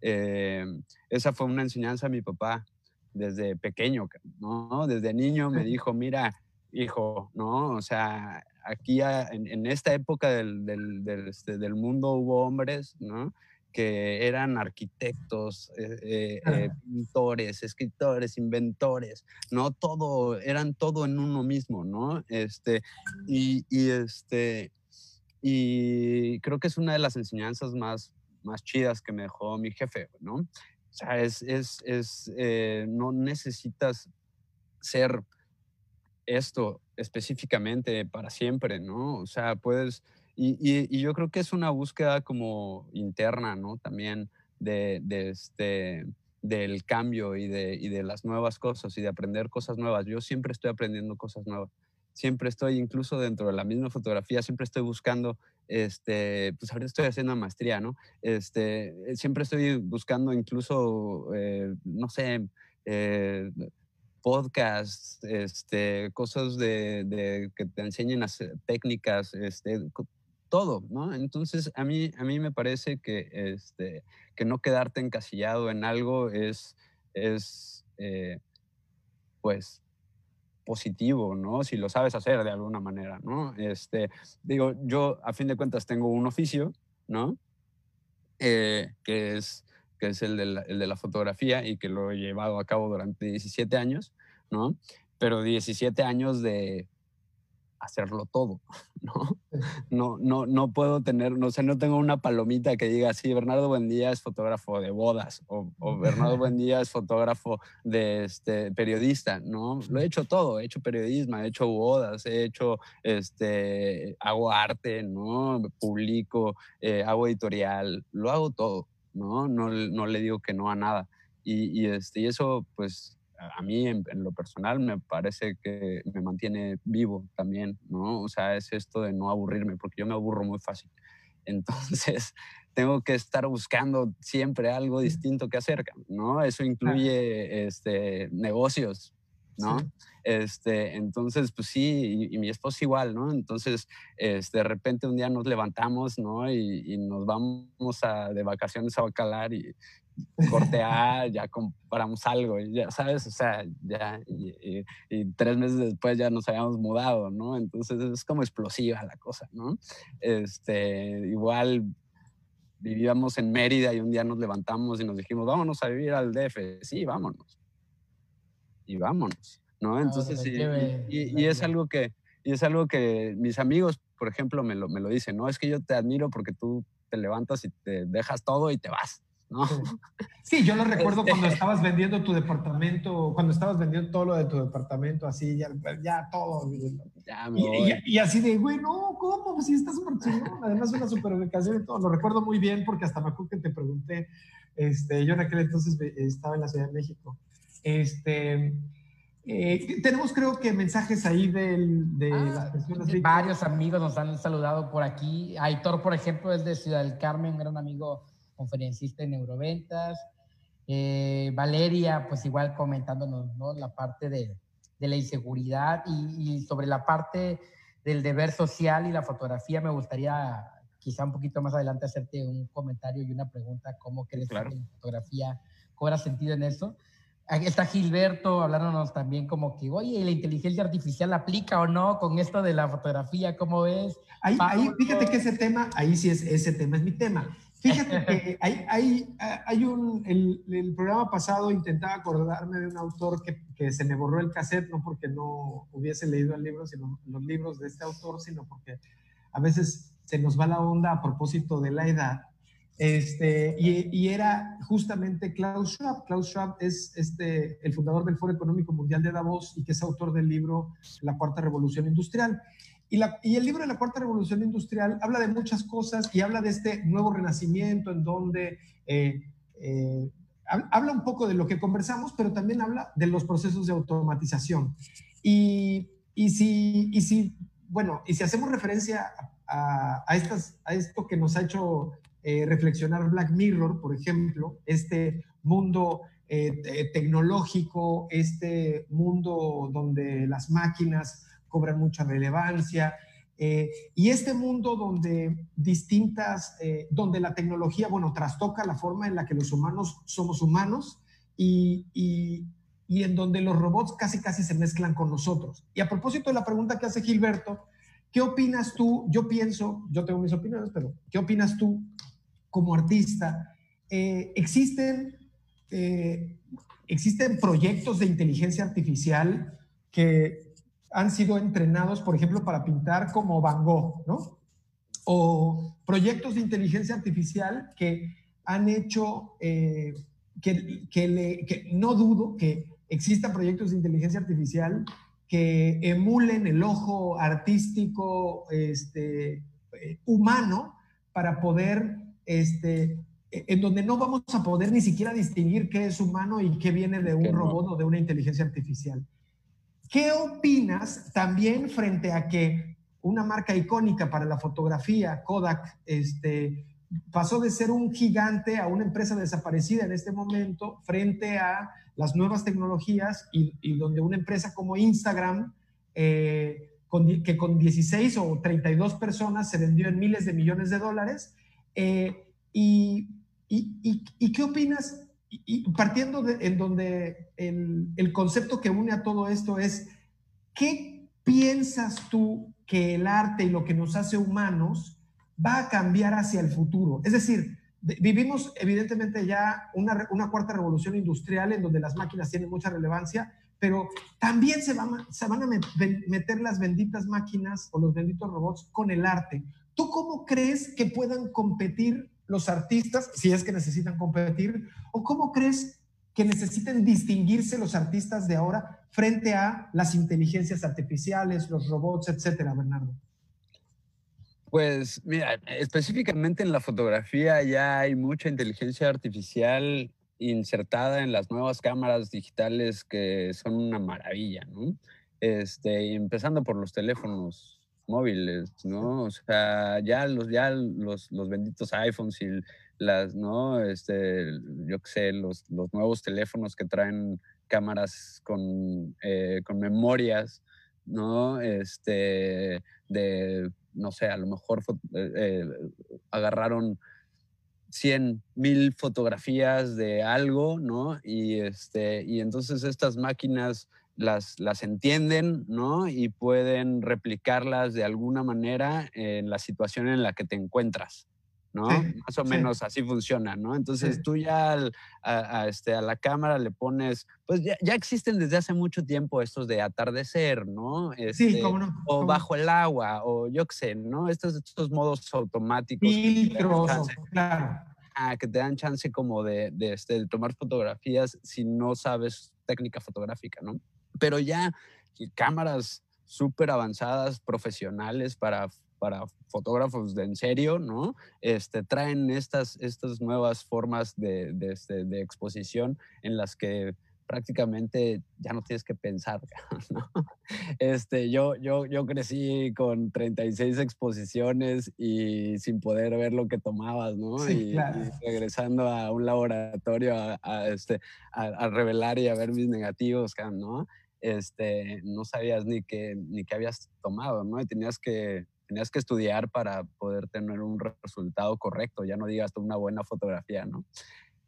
eh, esa fue una enseñanza a mi papá desde pequeño, ¿no? Desde niño me dijo, mira, hijo, ¿no? O sea, aquí en, en esta época del, del, del, este, del mundo hubo hombres, ¿no? Que eran arquitectos, eh, eh, eh, pintores, escritores, inventores, ¿no? Todo, eran todo en uno mismo, ¿no? Este, y, este, y creo que es una de las enseñanzas más, más chidas que me dejó mi jefe, ¿no? O sea, es, es, es no necesitas ser esto específicamente para siempre, ¿no? O sea, puedes y, yo creo que es una búsqueda como interna, ¿no? También de, este, del cambio y de, y de las nuevas cosas y de aprender cosas nuevas. Yo siempre estoy aprendiendo cosas nuevas. Siempre estoy, incluso dentro de la misma fotografía, siempre estoy buscando, este, pues ahorita estoy haciendo maestría, ¿no? Este, siempre estoy buscando incluso, eh, no sé, eh, podcasts, este, cosas de, de, que te enseñen hacer técnicas, este, todo, ¿no? Entonces, a mí, a mí me parece que, este, que no quedarte encasillado en algo es, es eh, pues, positivo, ¿no? Si lo sabes hacer de alguna manera, ¿no? Este, digo, yo a fin de cuentas tengo un oficio, ¿no? Eh, que es, que es el de, la, el de la fotografía y que lo he llevado a cabo durante 17 años, ¿no? Pero 17 años de hacerlo todo, ¿no? No, no, no puedo tener, no sé, no tengo una palomita que diga, sí, Bernardo Buendía es fotógrafo de bodas o, Bernardo Buendía es fotógrafo de este, periodista, ¿no? Lo he hecho todo, he hecho periodismo, he hecho bodas, he hecho, este, hago arte, ¿no? Publico, eh, hago editorial, lo hago todo, ¿no? No, no le digo que no a nada. Y, y, este, y eso, pues, a mí en, lo personal me parece que me mantiene vivo también, ¿no? O sea, es esto de no aburrirme, porque yo me aburro muy fácil. Entonces, tengo que estar buscando siempre algo distinto que hacer, ¿no? Eso incluye este, negocios, ¿no? Este, entonces, pues sí, y, mi esposa igual, ¿no? Entonces, este, de repente un día nos levantamos, ¿no? Y, y nos vamos a, de vacaciones a Bacalar y, cortear, ya compramos algo, ya sabes, o sea, ya, y, tres meses después ya nos habíamos mudado, ¿no? Entonces es como explosiva la cosa, ¿no? Este, igual vivíamos en Mérida y un día nos levantamos y nos dijimos, vámonos a vivir al DF, sí, vámonos. Y vámonos, ¿no? Entonces, y, es algo que, y es algo que mis amigos, por ejemplo, me lo, me lo dicen, ¿no? Es que yo te admiro porque tú te levantas y te dejas todo y te vas. ¿No? Sí, yo lo recuerdo cuando este estabas vendiendo tu departamento, cuando estabas vendiendo todo lo de tu departamento, así, ya, ya todo. Ya me y, y, así de, güey, no, ¿cómo? Pues sí, está súper chingón. Además, una súper ubicación y todo. Lo recuerdo muy bien porque hasta me acuerdo que te pregunté, este, yo en aquel entonces estaba en la Ciudad de México. Este, Eh, tenemos creo que mensajes ahí del, de ah, las personas. Varios amigos nos han saludado por aquí. Aitor, por ejemplo, es de Ciudad del Carmen, un gran amigo conferencista en Neuroventas. Eh, Valeria, pues igual comentándonos ¿no? la parte de, de la inseguridad y, y, sobre la parte del deber social y la fotografía, me gustaría quizá un poquito más adelante hacerte un comentario y una pregunta, ¿cómo crees claro. que la fotografía cobra sentido en eso? Está Gilberto hablándonos también como que, oye, ¿la inteligencia artificial aplica o no con esto de la fotografía? ¿Cómo ves? Ahí, ahí fíjate que ese tema, ahí sí es, ese tema es mi tema. Fíjate que hay, hay, hay un, el, el, programa pasado intentaba acordarme de un autor que, que, se me borró el cassette, no porque no hubiese leído el libro, sino los libros de este autor, sino porque a veces se nos va la onda a propósito de la edad. Este, y, y, era justamente Klaus Schwab. Klaus Schwab es este, el fundador del Foro Económico Mundial de Davos y que es autor del libro La Cuarta Revolución Industrial. Y, el libro de la Cuarta Revolución Industrial habla de muchas cosas y habla de este nuevo renacimiento en donde eh, eh, habla un poco de lo que conversamos, pero también habla de los procesos de automatización. Y, si, bueno, y si hacemos referencia a, esto que nos ha hecho eh, reflexionar Black Mirror, por ejemplo, este mundo tecnológico, este mundo donde las máquinas cobran mucha relevancia, eh, y este mundo donde distintas, eh, donde la tecnología, bueno, trastoca la forma en la que los humanos somos humanos y, y, en donde los robots casi casi se mezclan con nosotros. Y a propósito de la pregunta que hace Gilberto, ¿qué opinas tú? Yo pienso, yo tengo mis opiniones, pero ¿qué opinas tú como artista, eh, existen, existen proyectos de inteligencia artificial que han sido entrenados, por ejemplo, para pintar como Van Gogh, ¿no? O proyectos de inteligencia artificial que han hecho, eh, que, que, le, que no dudo que existan proyectos de inteligencia artificial que emulen el ojo artístico este, humano para poder este, en donde no vamos a poder ni siquiera distinguir qué es humano y qué viene de un robot o de una inteligencia artificial. ¿Qué opinas también frente a que una marca icónica para la fotografía, Kodak, este, pasó de ser un gigante a una empresa desaparecida en este momento frente a las nuevas tecnologías y, donde una empresa como Instagram, eh, con, que con 16 o 32 personas se vendió en miles de millones de dólares, eh, y, y, y, qué opinas? Y, partiendo de, en donde el, el, concepto que une a todo esto es, ¿qué piensas tú que el arte y lo que nos hace humanos va a cambiar hacia el futuro? Es decir, vivimos evidentemente ya una, una cuarta revolución industrial en donde las máquinas tienen mucha relevancia, pero también se van, se van a meter las benditas máquinas o los benditos robots con el arte. ¿Tú cómo crees que puedan competir los artistas, si es que necesitan competir, o cómo crees que necesiten distinguirse los artistas de ahora frente a las inteligencias artificiales, los robots, etcétera, Bernardo? Pues mira, específicamente en la fotografía ya hay mucha inteligencia artificial insertada en las nuevas cámaras digitales que son una maravilla, ¿no? Este, empezando por los teléfonos móviles, ¿no? O sea, ya los, ya los, los benditos iPhones y las, ¿no? Este, yo qué sé, los, los nuevos teléfonos que traen cámaras con, eh, con memorias, ¿no? Este, de, no sé, a lo mejor eh, eh, agarraron 100 mil fotografías de algo, ¿no? Y, este, y entonces estas máquinas las, las entienden, ¿no? Y pueden replicarlas de alguna manera en la situación en la que te encuentras, ¿no? Sí, Más o menos sí. así funciona, ¿no? Entonces sí. tú ya al, a, a, este, a la cámara le pones, pues ya, ya, existen desde hace mucho tiempo estos de atardecer, ¿no? Este, sí, cómo no. O bajo el agua, o yo qué sé, ¿no? Estos, estos modos automáticos. Filtros, claro. Ah, que te dan chance como de, de, este, de tomar fotografías si no sabes técnica fotográfica, ¿no? Pero ya cámaras súper avanzadas, profesionales para, para fotógrafos de en serio, ¿no? Este, traen estas, estas nuevas formas de, de, este, de exposición en las que prácticamente ya no tienes que pensar, ¿no? Este, yo, yo, yo crecí con 36 exposiciones y sin poder ver lo que tomabas, ¿no? y, regresando a un laboratorio a, este, a, revelar y a ver mis negativos, ¿no? Este, no sabías ni qué, ni qué habías tomado, ¿no? Y tenías que, tenías que estudiar para poder tener un resultado correcto, ya no digas una buena fotografía, ¿no?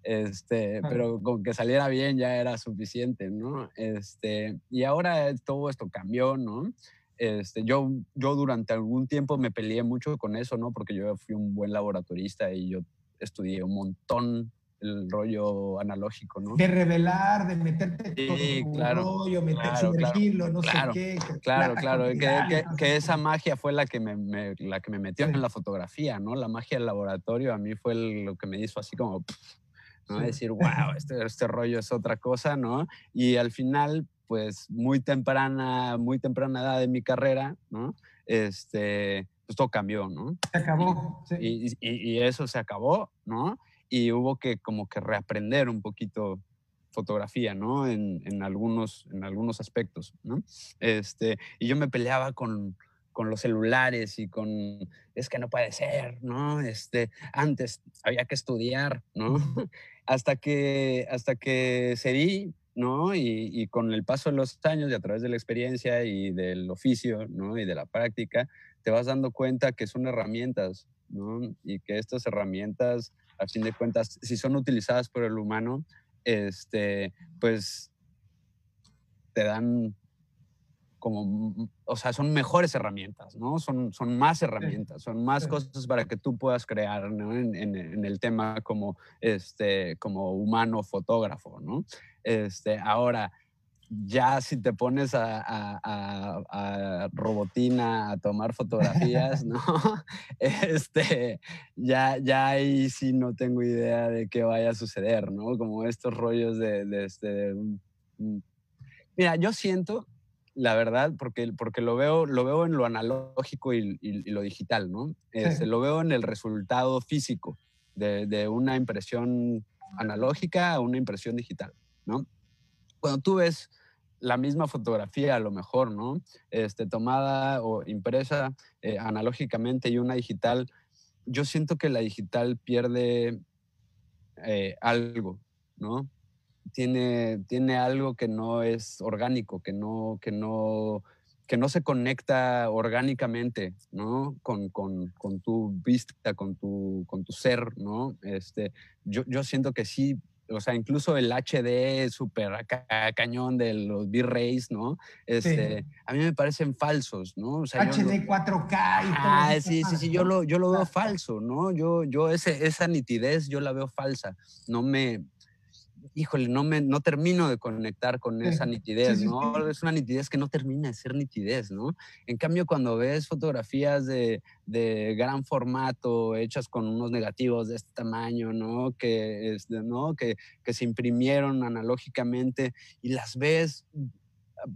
Este, pero con que saliera bien ya era suficiente, ¿no? Este, y ahora todo esto cambió, ¿no? Este, yo, yo durante algún tiempo me peleé mucho con eso, ¿no? Porque yo fui un buen laboratorista y yo estudié un montón el rollo analógico, ¿no? De revelar, de meterte sí, todo claro, rollo, meter, claro, sumergirlo, no sé qué. Claro, claro, que, que, esa magia fue la que me, la que me metió en la fotografía, ¿no? La magia del laboratorio a mí fue lo que me hizo así como, ¿no? Decir, wow, este, este rollo es otra cosa, ¿no? Y al final, pues muy temprana, muy temprana edad de mi carrera, ¿no? Este, pues todo cambió, ¿no? Se acabó. Y, y, eso se acabó, ¿no? Y hubo que como que reaprender un poquito fotografía, ¿no? En, en, algunos, en algunos aspectos, ¿no? Este, y yo me peleaba con, con los celulares y con, es que no puede ser, ¿no? Este, antes había que estudiar, ¿no? hasta que, hasta que cedí, ¿no? Y, y, con el paso de los años y a través de la experiencia y del oficio, ¿no? Y de la práctica, te vas dando cuenta que son herramientas, ¿no? Y que estas herramientas, a fin de cuentas, si son utilizadas por el humano, este, pues te dan como, o sea, son mejores herramientas, ¿no? Son, son más herramientas, son más cosas para que tú puedas crear ¿no? en, en, el tema como, este, como humano fotógrafo, ¿no? Este, ahora, ya si te pones a, a, a, robotina a tomar fotografías, ¿no? Este, ya, ya ahí sí no tengo idea de qué vaya a suceder, ¿no? Como estos rollos de, de, este, Mira, yo siento la verdad, porque, porque lo, veo, lo veo en lo analógico y, lo digital, ¿no? Este, lo veo en el resultado físico de, de, una impresión analógica a una impresión digital, ¿no? Cuando tú ves la misma fotografía, a lo mejor, ¿no? Este, tomada o impresa eh, analógicamente y una digital, yo siento que la digital pierde eh, algo, ¿no? tiene, tiene algo que no es orgánico, que no, que no, que no se conecta orgánicamente, ¿no? Con, con, con tu vista, con tu, con tu ser, ¿no? Este, yo, yo siento que sí, o sea, incluso el HD súper cañón de los V-Rays, ¿no? Este, A mí me parecen falsos, ¿no? O sea, HD 4K y Ah, sí, sí, sí, yo lo, yo lo veo falso, ¿no? Yo, yo ese, esa nitidez yo la veo falsa. No me, híjole, no, me, no termino de conectar con esa nitidez, ¿no? Es una nitidez que no termina de ser nitidez, ¿no? En cambio, cuando ves fotografías de, de gran formato, hechas con unos negativos de este tamaño, ¿no? Que, es, ¿no? que, que se imprimieron analógicamente y las ves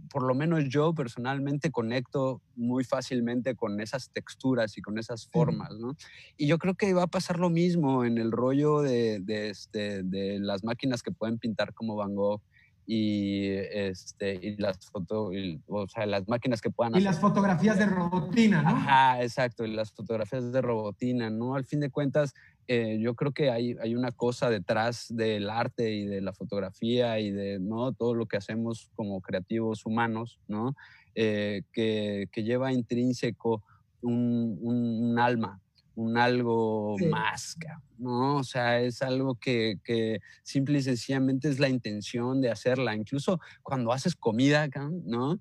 por lo menos yo personalmente conecto muy fácilmente con esas texturas y con esas formas, ¿no? Y yo creo que va a pasar lo mismo en el rollo de, de, este, de las máquinas que pueden pintar como Van Gogh y, este, y las foto, o sea, las máquinas que puedan... Y las fotografías de robotina, ¿no? Ajá, exacto, y las fotografías de robotina, ¿no? Al fin de cuentas, eh, yo creo que hay, hay una cosa detrás del arte y de la fotografía y de ¿no? todo lo que hacemos como creativos humanos, ¿no? Eh, que, que, lleva intrínseco un, un alma, un algo más, ¿no? O sea, es algo que, que, simple y sencillamente es la intención de hacerla. Incluso cuando haces comida, ¿no?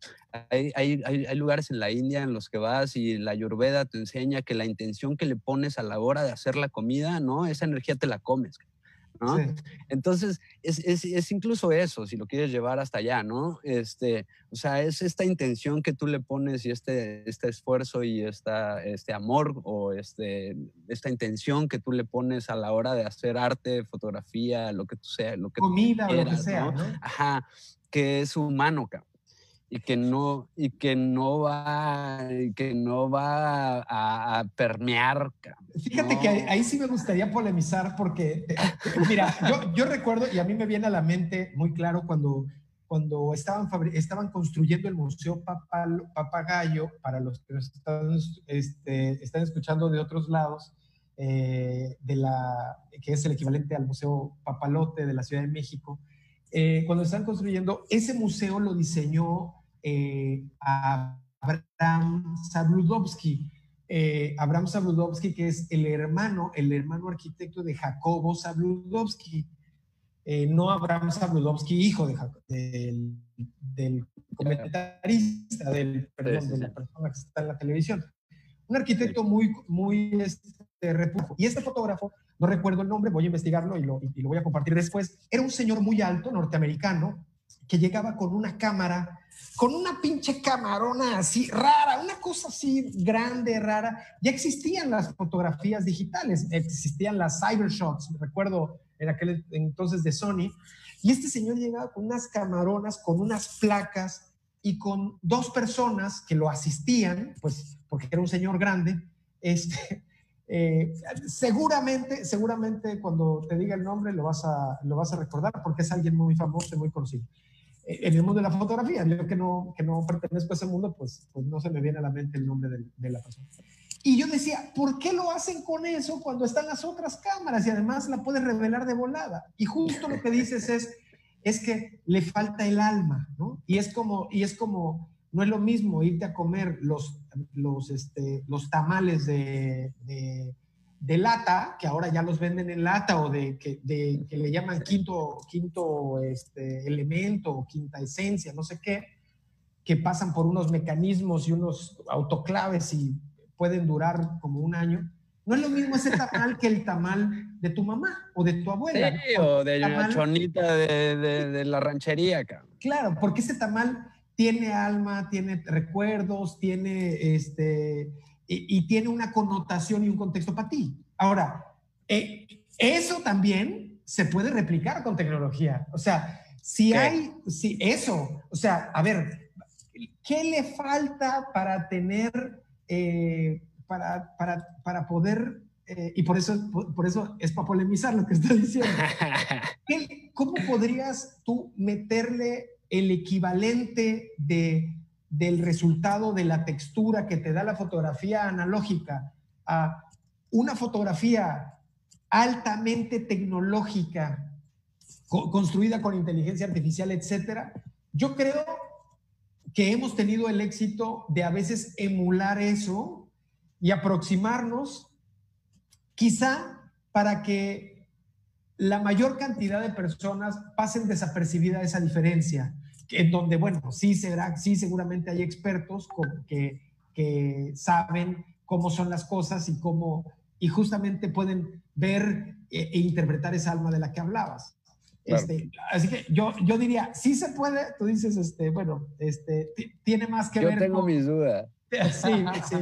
Hay, hay, hay, lugares en la India en los que vas y la ayurveda te enseña que la intención que le pones a la hora de hacer la comida, ¿no? Esa energía te la comes. Entonces, es, es, es, incluso eso, si lo quieres llevar hasta allá, ¿no? Este, o sea, es esta intención que tú le pones y este, este esfuerzo y esta, este amor o este, esta intención que tú le pones a la hora de hacer arte, fotografía, lo que tú sea, lo que Comida o lo que sea, ¿no? Ajá, que es humano, y que no, y que no va, que no va a, permear. Fíjate que ahí, sí me gustaría polemizar porque, mira, yo, yo, recuerdo, y a mí me viene a la mente muy claro cuando, cuando estaban, estaban construyendo el Museo Papagayo, para los que están, este, están escuchando de otros lados, eh, de la, que es el equivalente al Museo Papalote de la Ciudad de México, eh, cuando están construyendo, ese museo lo diseñó eh, Abraham Sabludowski. Eh, Abraham Sabludowski, que es el hermano, el hermano arquitecto de Jacobo Sabludowski. no Abraham Sabludowski, hijo de del, del comentarista, del, perdón, de la persona que está en la televisión. Un arquitecto muy, muy este, Y este fotógrafo no recuerdo el nombre, voy a investigarlo y lo, voy a compartir después. Era un señor muy alto, norteamericano, que llegaba con una cámara, con una pinche camarona así rara, una cosa así grande, rara. Ya existían las fotografías digitales, existían las cybershots, recuerdo en aquel entonces de Sony. Y este señor llegaba con unas camaronas, con unas placas y con dos personas que lo asistían, pues porque era un señor grande, este, eh, seguramente, seguramente cuando te diga el nombre lo vas, a, lo vas a recordar porque es alguien muy famoso y muy conocido. Eh, en el mundo de la fotografía, yo que no, que no pertenezco a ese mundo, pues, pues no se me viene a la mente el nombre de, de la persona. Y yo decía, ¿por qué lo hacen con eso cuando están las otras cámaras y además la puedes revelar de volada? Y justo lo que dices es, es que le falta el alma, ¿no? Y es como, y es como no es lo mismo irte a comer los, los, este, los tamales de, de, lata, que ahora ya los venden en lata, o de que, de, que le llaman quinto, quinto este, elemento o quinta esencia, no sé qué, que pasan por unos mecanismos y unos autoclaves y pueden durar como un año. No es lo mismo ese tamal que el tamal de tu mamá o de tu abuela. o de la chonita de, de, de, la ranchería, cabrón. Claro, porque ese tamal tiene alma, tiene recuerdos, tiene este, y, tiene una connotación y un contexto para ti. Ahora, eh, eso también se puede replicar con tecnología. O sea, si hay, si eso, o sea, a ver, ¿qué le falta para tener, eh, para, para, para, poder, eh, y por eso, por, eso es para polemizar lo que estoy diciendo, ¿cómo podrías tú meterle el equivalente de, del resultado de la textura que te da la fotografía analógica a una fotografía altamente tecnológica, construida con inteligencia artificial, etcétera, yo creo que hemos tenido el éxito de a veces emular eso y aproximarnos, quizá para que la mayor cantidad de personas pasen desapercibida esa diferencia, en donde, bueno, sí, será, sí seguramente hay expertos que, que saben cómo son las cosas y cómo, y justamente pueden ver e, e interpretar esa alma de la que hablabas. Este, así que yo, yo diría, sí se puede, tú dices, este, bueno, este, tiene más que ver. Yo tengo mis dudas. Sí, sí.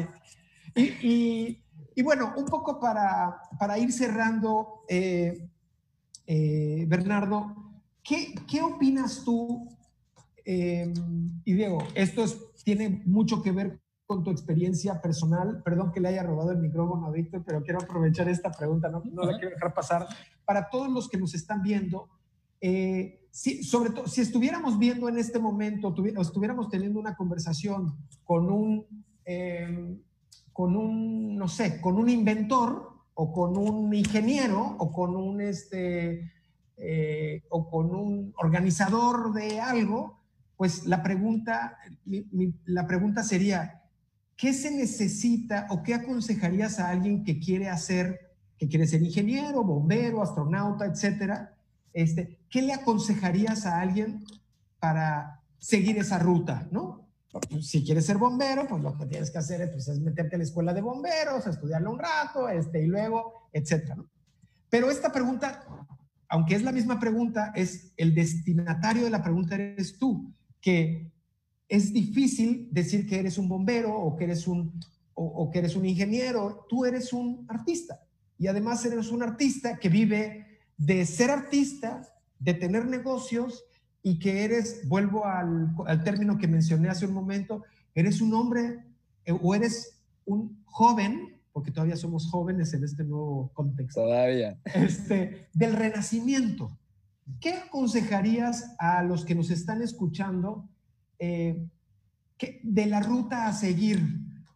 Y, y, y, bueno, un poco para, para ir cerrando, eh, eh, Bernardo, ¿qué, ¿qué, opinas tú? Eh, y Diego, esto tiene mucho que ver con tu experiencia personal. Perdón que le haya robado el micrófono a Víctor, pero quiero aprovechar esta pregunta, no, no la quiero dejar pasar. Para todos los que nos están viendo, eh, si, sobre todo, si estuviéramos viendo en este momento, estuviéramos teniendo una conversación con un, con un, no sé, con un inventor, o con un ingeniero o con un, este, eh, o con un organizador de algo, pues la pregunta, la pregunta sería, ¿qué se necesita o qué aconsejarías a alguien que quiere hacer, que quiere ser ingeniero, bombero, astronauta, etcétera? Este, ¿Qué le aconsejarías a alguien para seguir esa ruta, no? Si quieres ser bombero, pues lo que tienes que hacer pues, es meterte a la escuela de bomberos, estudiarlo un rato, este, y luego, etcétera. Pero esta pregunta, aunque es la misma pregunta, es el destinatario de la pregunta eres tú, que es difícil decir que eres un bombero o que eres un, o que eres un ingeniero, tú eres un artista. Y además eres un artista que vive de ser artista, de tener negocios y que eres, vuelvo al, al término que mencioné hace un momento, eres un hombre eh, o eres un joven, porque todavía somos jóvenes en este nuevo contexto. Todavía. Este, del renacimiento. ¿Qué aconsejarías a los que nos están escuchando eh, que, de la ruta a seguir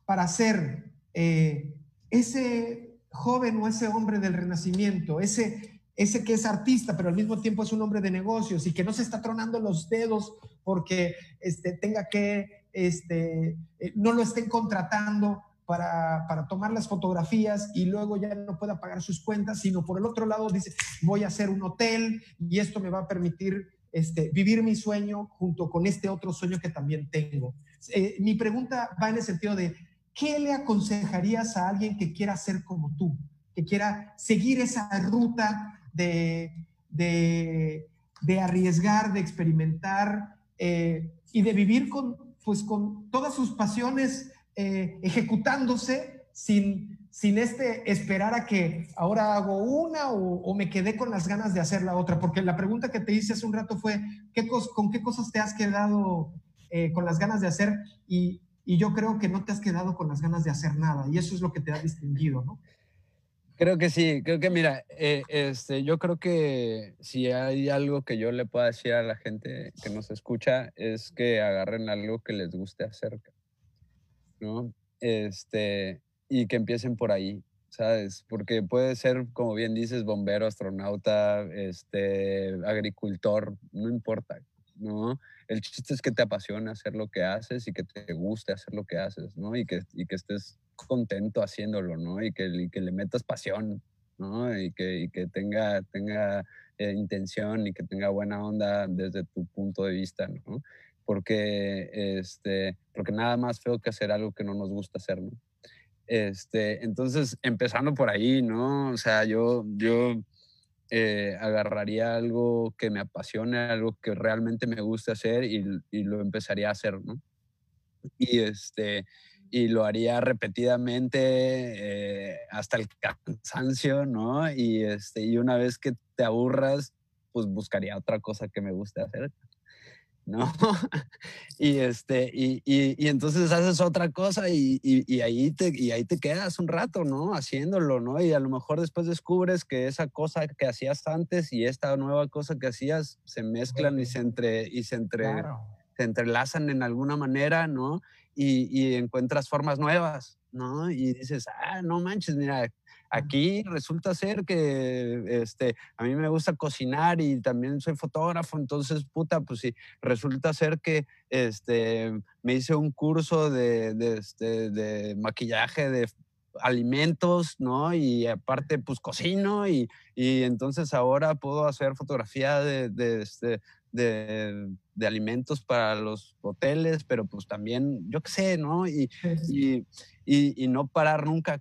para ser eh, ese joven o ese hombre del renacimiento, ese ese que es artista, pero al mismo tiempo es un hombre de negocios y que no se está tronando los dedos porque este, tenga que, este, eh, no lo estén contratando para, para, tomar las fotografías y luego ya no pueda pagar sus cuentas, sino por el otro lado dice, voy a hacer un hotel y esto me va a permitir este, vivir mi sueño junto con este otro sueño que también tengo. Eh, mi pregunta va en el sentido de, ¿qué le aconsejarías a alguien que quiera ser como tú, que quiera seguir esa ruta de, de, arriesgar, de experimentar eh, y de vivir con, pues, con todas sus pasiones eh, ejecutándose sin, sin este esperar a que ahora hago una o, me quedé con las ganas de hacer la otra. Porque la pregunta que te hice hace un rato fue, ¿qué ¿con qué cosas te has quedado eh, con las ganas de hacer? Y, y yo creo que no te has quedado con las ganas de hacer nada. Y eso es lo que te ha distinguido, ¿no? Creo que sí, creo que mira, eh, este, yo creo que si hay algo que yo le pueda decir a la gente que nos escucha es que agarren algo que les guste hacer, ¿no? Este, y que empiecen por ahí, ¿sabes? Porque puede ser, como bien dices, bombero, astronauta, este, agricultor, no importa, ¿no? El chiste es que te apasione hacer lo que haces y que te guste hacer lo que haces, ¿no? Y que, y que estés contento haciéndolo, ¿no? Y que, que le metas pasión, ¿no? Y que, y que tenga, tenga eh, intención y que tenga buena onda desde tu punto de vista, ¿no? Porque, este, porque nada más feo que hacer algo que no nos gusta hacer, ¿no? Este, entonces, empezando por ahí, ¿no? O sea, yo, yo eh, agarraría algo que me apasione, algo que realmente me guste hacer y, y lo empezaría a hacer, ¿no? Y este, y lo haría repetidamente eh, hasta el cansancio, ¿no? Y, este, y una vez que te aburras, pues buscaría otra cosa que me guste hacer, ¿no? y, este, y, y, entonces haces otra cosa y, y, ahí te, y ahí te quedas un rato, ¿no? Haciéndolo, ¿no? Y a lo mejor después descubres que esa cosa que hacías antes y esta nueva cosa que hacías se mezclan y se, entre, y se, entre, se entrelazan en alguna manera, ¿no? Y, encuentras formas nuevas, ¿no? Y dices, ah, no manches, mira, aquí resulta ser que este, a mí me gusta cocinar y también soy fotógrafo, entonces, puta, pues sí, resulta ser que este, me hice un curso de, de, este, de maquillaje de alimentos, ¿no? Y aparte, pues cocino y, y entonces ahora puedo hacer fotografía de, de, este, de, de, alimentos para los hoteles, pero pues también, yo qué sé, ¿no? Y, y, y, no parar nunca,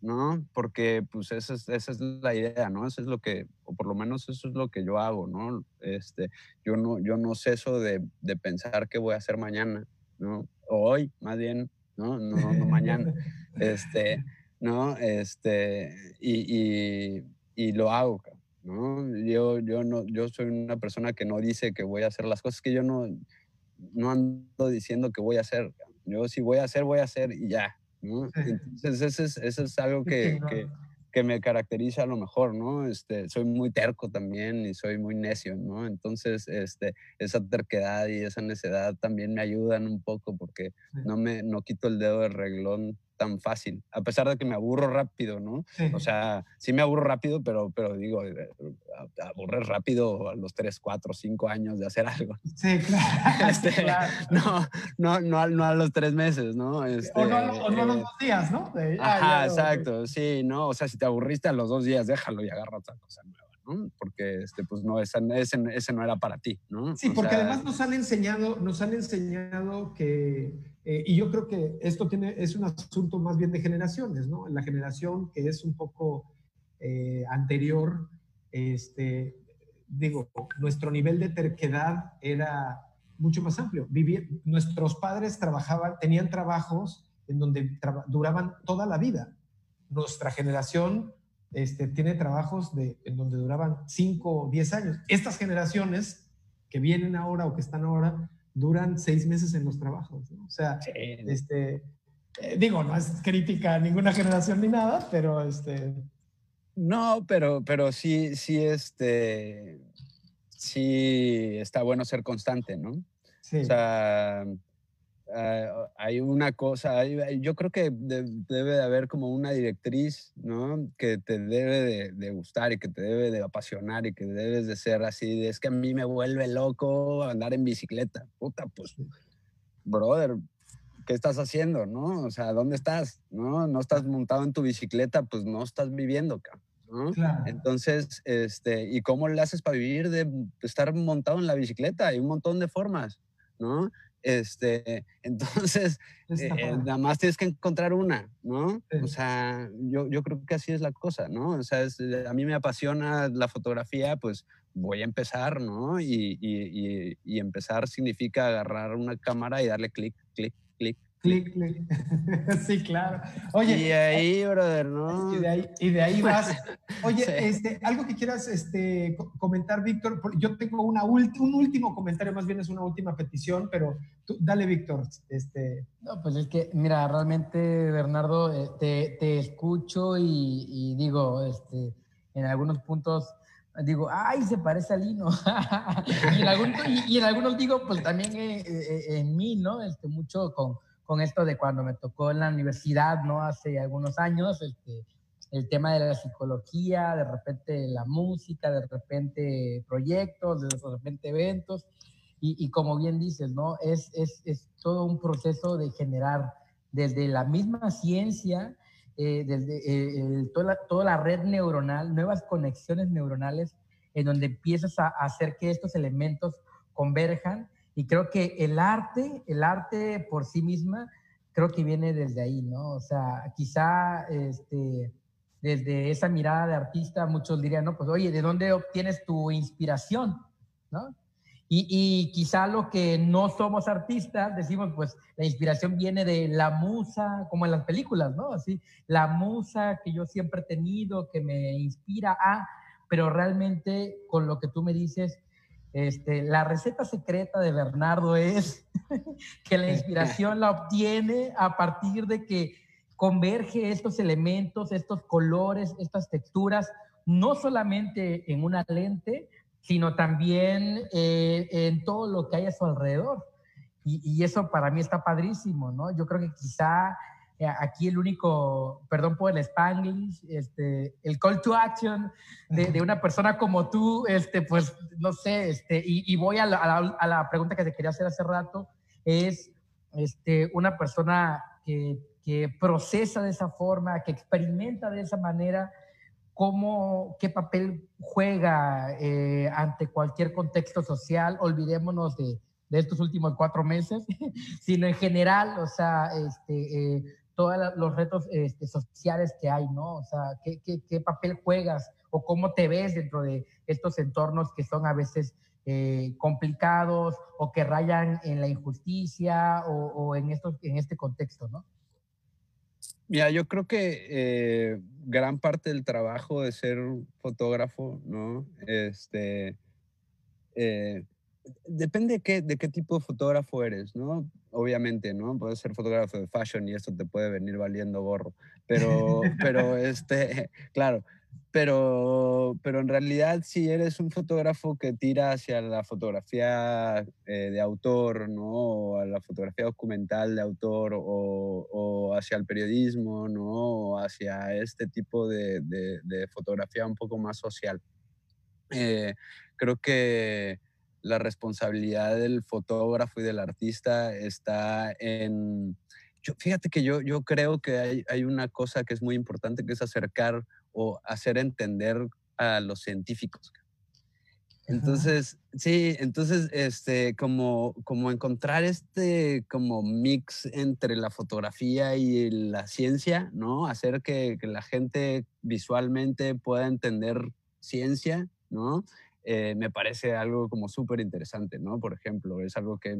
¿no? Porque pues esa es, esa es la idea, ¿no? Eso es lo que, o por lo menos eso es lo que yo hago, ¿no? Este, yo no, yo no ceso de, de pensar qué voy a hacer mañana, ¿no? O hoy, más bien, ¿no? No, no mañana. Este, ¿no? Este, y, y, y lo hago, ¿no? Yo, yo, no, yo soy una persona que no dice que voy a hacer las cosas que yo no, no ando diciendo que voy a hacer. Yo si voy a hacer, voy a hacer y ya, ¿no? Entonces, eso es, eso es algo que, que, que, me caracteriza a lo mejor, ¿no? Este, soy muy terco también y soy muy necio, ¿no? Entonces, este, esa terquedad y esa necedad también me ayudan un poco porque no me no quito el dedo del reglón tan fácil, a pesar de que me aburro rápido, ¿no? O sea, sí me aburro rápido, pero, pero digo, eh, aburres rápido a los 3, 4, 5 años de hacer algo. Sí, claro. Este, no, no, no, no, a los 3 meses, ¿no? Este, o, no o, no, a los eh, dos días, ¿no? ajá, exacto, sí, ¿no? O sea, si te aburriste a los dos días, déjalo y agarra otra cosa nueva. ¿No? Porque este, pues no, ese, ese, no era para ti, ¿no? Sí, porque además nos han enseñado, nos han enseñado que eh, y yo creo que esto tiene, es un asunto más bien de generaciones, ¿no? La generación que es un poco eh, anterior, este, digo, nuestro nivel de terquedad era mucho más amplio. Vivir, nuestros padres trabajaban, tenían trabajos en donde duraban toda la vida. Nuestra generación este, tiene trabajos de, en donde duraban 5 o 10 años. Estas generaciones que vienen ahora o que están ahora duran seis meses en los trabajos. O sea, este, eh, digo, no es crítica a ninguna generación ni nada, pero este... No, pero, pero sí, sí, este, sí está bueno ser constante, ¿no? Sí. O sea, Ah, hay una cosa, yo creo que debe de haber como una directriz, ¿no? Que te debe de, gustar y que te debe de apasionar y que debes de ser así, es que a mí me vuelve loco andar en bicicleta. Puta, pues, brother, ¿qué estás haciendo, no? O sea, ¿dónde estás? ¿No? No estás montado en tu bicicleta, pues no estás viviendo, ¿no? Entonces, este, ¿y cómo le haces para vivir de estar montado en la bicicleta? Hay un montón de formas, ¿no? Este, entonces, eh, eh, nada más tienes que encontrar una, ¿no? O sea, yo, yo creo que así es la cosa, ¿no? O sea, eh, a mí me apasiona la fotografía, pues voy a empezar, ¿no? Y, y, y empezar significa agarrar una cámara y darle clic, clic, clic, Clic, sí, claro. Oye. Y ahí, brother, ¿no? Y de ahí, y de ahí vas. Oye, este, algo que quieras este, comentar, Víctor. Yo tengo una un último comentario, más bien es una última petición, pero dale, Víctor. Este. No, pues es que, mira, realmente, Bernardo, eh, te, te escucho y, digo, este, en algunos puntos digo, ay, se parece a Lino. y, en algunos digo, pues también eh, eh, en mí, ¿no? Este, mucho con, con esto de cuando me tocó en la universidad, ¿no? Hace algunos años, este, el tema de la psicología, de repente la música, de repente proyectos, de repente eventos. Y, como bien dices, ¿no? Es, es, es, todo un proceso de generar desde la misma ciencia, eh, desde eh, toda, la, toda, la, red neuronal, nuevas conexiones neuronales, en donde empiezas a hacer que estos elementos converjan y creo que el arte, el arte por sí misma, creo que viene desde ahí, ¿no? O sea, quizá este, desde esa mirada de artista muchos dirían, no, pues oye, ¿de dónde obtienes tu inspiración? ¿No? Y, y, quizá lo que no somos artistas, decimos, pues la inspiración viene de la musa, como en las películas, ¿no? Así, la musa que yo siempre he tenido, que me inspira a, pero realmente con lo que tú me dices, este, la receta secreta de Bernardo es que la inspiración la obtiene a partir de que converge estos elementos, estos colores, estas texturas, no solamente en una lente, sino también eh, en todo lo que hay a su alrededor. Y, eso para mí está padrísimo, ¿no? Yo creo que quizá aquí el único, perdón por el spanglish, este, el call to action de, una persona como tú, este, pues no sé, este, y, voy a la, a, la, pregunta que te quería hacer hace rato, es este, una persona que, que procesa de esa forma, que experimenta de esa manera, cómo, qué papel juega eh, ante cualquier contexto social, olvidémonos de, de estos últimos cuatro meses, sino en general, o sea, este, eh, todos los retos este, sociales que hay, ¿no? O sea, ¿qué, ¿qué, papel juegas o cómo te ves dentro de estos entornos que son a veces eh, complicados o que rayan en la injusticia o, en, estos, en este contexto, ¿no? Mira, yo creo que eh, gran parte del trabajo de ser fotógrafo, ¿no? Este, eh, depende de qué, de qué tipo de fotógrafo eres, ¿no? Obviamente, ¿no? Puedes ser fotógrafo de fashion y eso te puede venir valiendo gorro, pero, pero este, claro, pero, pero en realidad si eres un fotógrafo que tira hacia la fotografía eh, de autor, ¿no? O a la fotografía documental de autor o, o hacia el periodismo, ¿no? O hacia este tipo de, de, de fotografía un poco más social. Eh, creo que la responsabilidad del fotógrafo y del artista está en... Yo, fíjate que yo, yo creo que hay, hay una cosa que es muy importante, que es acercar o hacer entender a los científicos. Entonces, sí, entonces, este, como, como encontrar este como mix entre la fotografía y la ciencia, ¿no? Hacer que, que la gente visualmente pueda entender ciencia, ¿no? Eh, me parece algo como súper interesante, ¿no? Por ejemplo, es algo que,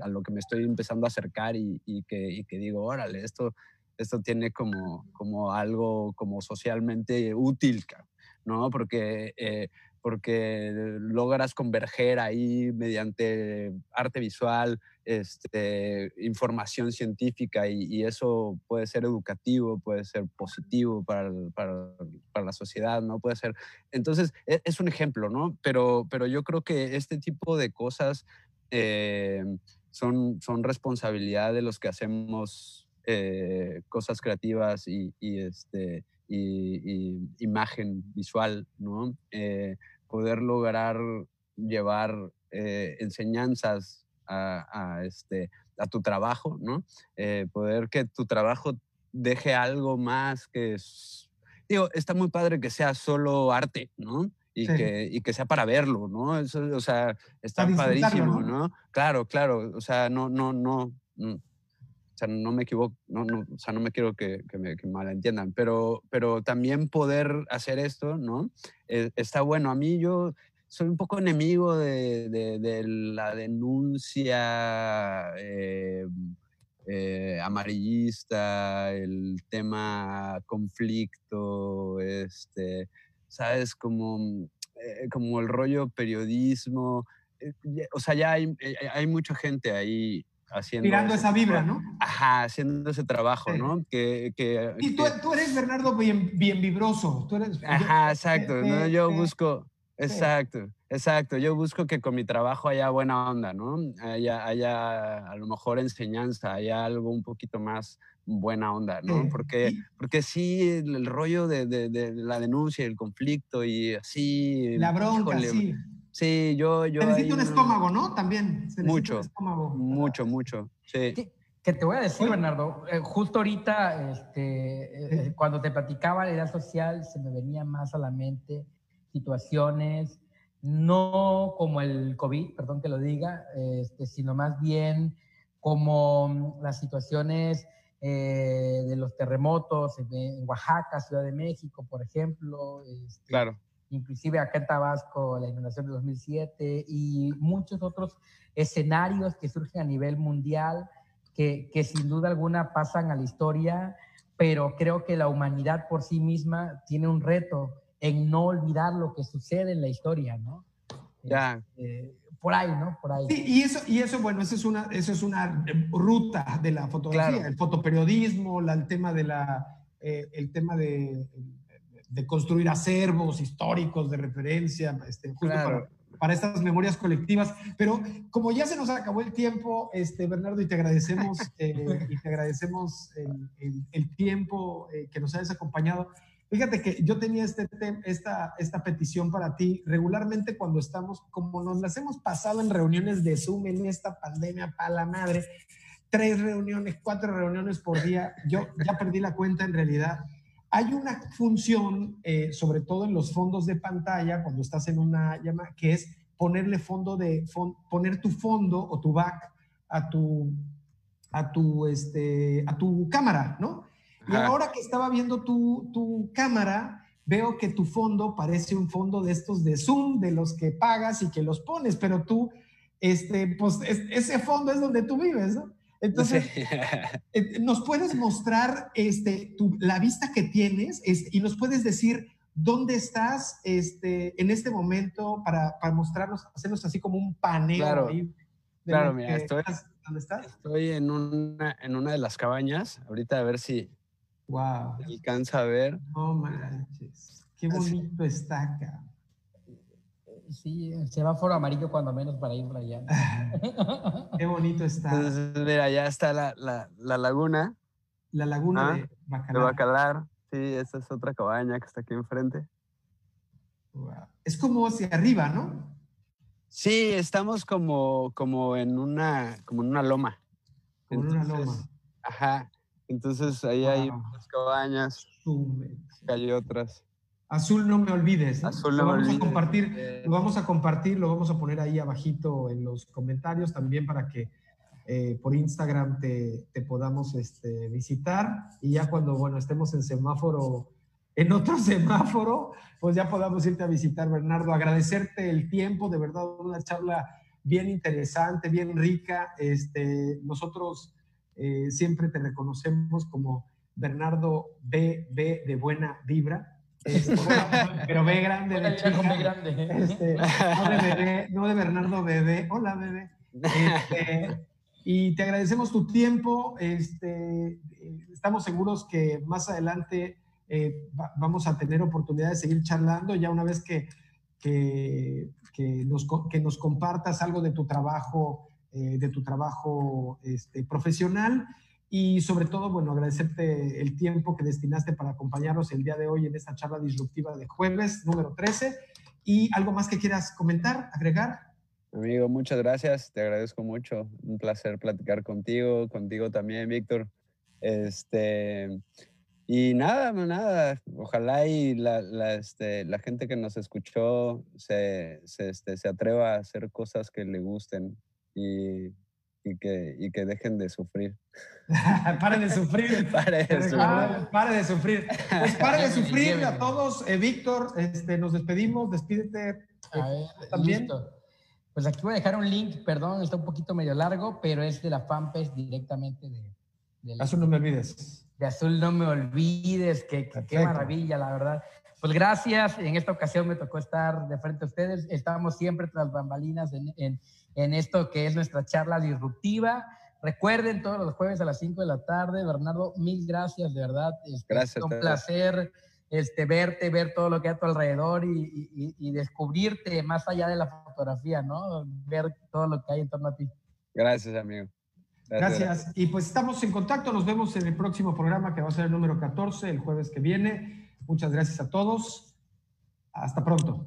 a lo que me estoy empezando a acercar y, que, que, digo, órale, esto, esto tiene como, como algo como socialmente útil, ¿no? Porque, eh, porque logras converger ahí mediante arte visual, este, información científica y, eso puede ser educativo, puede ser positivo para, para, para, la sociedad, ¿no? Puede ser. Entonces, e, es, un ejemplo, ¿no? Pero, pero yo creo que este tipo de cosas eh, son, son responsabilidad de los que hacemos eh, cosas creativas y, este, y, imagen visual, ¿no? Eh, poder lograr llevar eh, enseñanzas a, este, a tu trabajo, ¿no? Eh, poder que tu trabajo deje algo más que... Digo, está muy padre que sea solo arte, ¿no? Y, que, y que sea para verlo, ¿no? Eso, o sea, está padrísimo, ¿no? Claro, claro, o sea, no, no, no, no o sea, no me equivoco, no, no, o sea, no me quiero que, que me que malentiendan, pero, pero también poder hacer esto, ¿no? Eh, está bueno. A mí yo soy un poco enemigo de, de, la denuncia eh, eh, amarillista, el tema conflicto, este, ¿sabes? Como, como el rollo periodismo. O sea, ya hay, hay mucha gente ahí haciendo... Tirando esa vibra, ¿no? Ajá, haciendo ese trabajo, ¿no? Que, que, y tú, tú, eres, Bernardo, bien, bien vibroso. Tú eres, Ajá, exacto. ¿no? Yo busco... Exacto, exacto. Yo busco que con mi trabajo haya buena onda, ¿no? Haya, haya a lo mejor enseñanza, haya algo un poquito más buena onda, ¿no? Porque, porque sí, el, rollo de, de, de, la denuncia, el conflicto y así... La bronca, sí. Sí, yo... yo Se necesita un estómago, ¿no? También. Se mucho, un estómago. mucho, mucho, sí. Que te voy a decir, Bernardo, eh, justo ahorita, este, eh, cuando te platicaba la idea social, se me venía más a la mente situaciones, no como el COVID, perdón que lo diga, este, sino más bien como las situaciones eh, de los terremotos en, Oaxaca, Ciudad de México, por ejemplo. Este, claro inclusive acá en Tabasco, la inundación de 2007 y muchos otros escenarios que surgen a nivel mundial que, que, sin duda alguna pasan a la historia, pero creo que la humanidad por sí misma tiene un reto en no olvidar lo que sucede en la historia, ¿no? Ya. Este, por ahí, ¿no? Por ahí. Sí, y eso, y eso bueno, eso es una, eso es una ruta de la fotografía, el fotoperiodismo, la, el tema de la, eh, el tema de de construir acervos históricos de referencia, este, justo para, para, estas memorias colectivas. Pero como ya se nos acabó el tiempo, este, Bernardo, y te agradecemos, eh, y te agradecemos el, el, tiempo eh, que nos hayas acompañado. Fíjate que yo tenía este esta, esta petición para ti. Regularmente cuando estamos, como nos las hemos pasado en reuniones de Zoom en esta pandemia, para la madre, tres reuniones, cuatro reuniones por día, yo ya perdí la cuenta en realidad hay una función, eh, sobre todo en los fondos de pantalla, cuando estás en una llamada, que es ponerle fondo de, poner tu fondo o tu back a tu, a tu, este, a tu cámara, ¿no? Y ahora que estaba viendo tu, tu cámara, veo que tu fondo parece un fondo de estos de Zoom, de los que pagas y que los pones, pero tú, este, pues ese fondo es donde tú vives, ¿no? Entonces, eh, ¿nos puedes mostrar este, la vista que tienes y nos puedes decir dónde estás este, en este momento para, para mostrarnos, hacernos así como un paneo claro, ahí? Claro, mira, estoy, ¿dónde estás? Estoy en una, en una de las cabañas, ahorita a ver si wow. alcanza a ver. No manches, qué bonito está acá. Sí, el semáforo amarillo cuando menos para ir para allá. Qué bonito está. Entonces, mira, ya está la, la, la laguna. La laguna ah, de Bacalar. De Bacalar. Sí, esa es otra cabaña que está aquí enfrente. Es como hacia arriba, ¿no? Sí, estamos como, como, en, una, como en una loma. Como en una loma. Ajá. Entonces ahí hay unas cabañas. hay otras. Azul no me olvides. Azul no lo vamos a compartir, lo vamos a compartir, lo vamos a poner ahí abajito en los comentarios también para que eh, por Instagram te, podamos este, visitar y ya cuando bueno estemos en semáforo, en otro semáforo, pues ya podamos irte a visitar, Bernardo. Agradecerte el tiempo, de verdad, una charla bien interesante, bien rica. Este, nosotros eh, siempre te reconocemos como Bernardo BB de Buena Vibra Este, pero B grande de chica. grande. Este, no, de bebé, no de Bernardo Bebé. Hola, bebé. Este, y te agradecemos tu tiempo. Este, estamos seguros que más adelante eh, vamos a tener oportunidad de seguir charlando ya una vez que, que, nos, que nos, compartas algo de tu trabajo, eh, de tu trabajo este, profesional y sobre todo, bueno, agradecerte el tiempo que destinaste para acompañarnos el día de hoy en esta charla disruptiva de jueves número 13. ¿Y algo más que quieras comentar, agregar? Amigo, muchas gracias, te agradezco mucho. Un placer platicar contigo, contigo también, Víctor. Este, y nada, nada, ojalá y la, la, este, la gente que nos escuchó se, se, este, se atreva a hacer cosas que le gusten y, y, que, y que dejen de sufrir. pare de sufrir. pare de sufrir. Pare de sufrir. Pues pare de sufrir a todos. Eh, Víctor, este, nos despedimos, despídete. A ver, también. Pues aquí voy a dejar un link, perdón, está un poquito medio largo, pero es de la fanpage directamente de... de Azul no me olvides. De Azul no me olvides, qué, qué maravilla, la verdad. Pues gracias, en esta ocasión me tocó estar de frente a ustedes, estamos siempre tras bambalinas en, en, en esto que es nuestra charla disruptiva. Recuerden todos los jueves a las 5 de la tarde. Bernardo, mil gracias, de verdad. gracias. Es un placer este, verte, ver todo lo que hay a tu alrededor y, descubrirte más allá de la fotografía, ¿no? Ver todo lo que hay en torno a ti. Gracias, amigo. Gracias. Y pues estamos en contacto. Nos vemos en el próximo programa que va a ser el número 14, el jueves que viene. Muchas gracias a todos. Hasta pronto.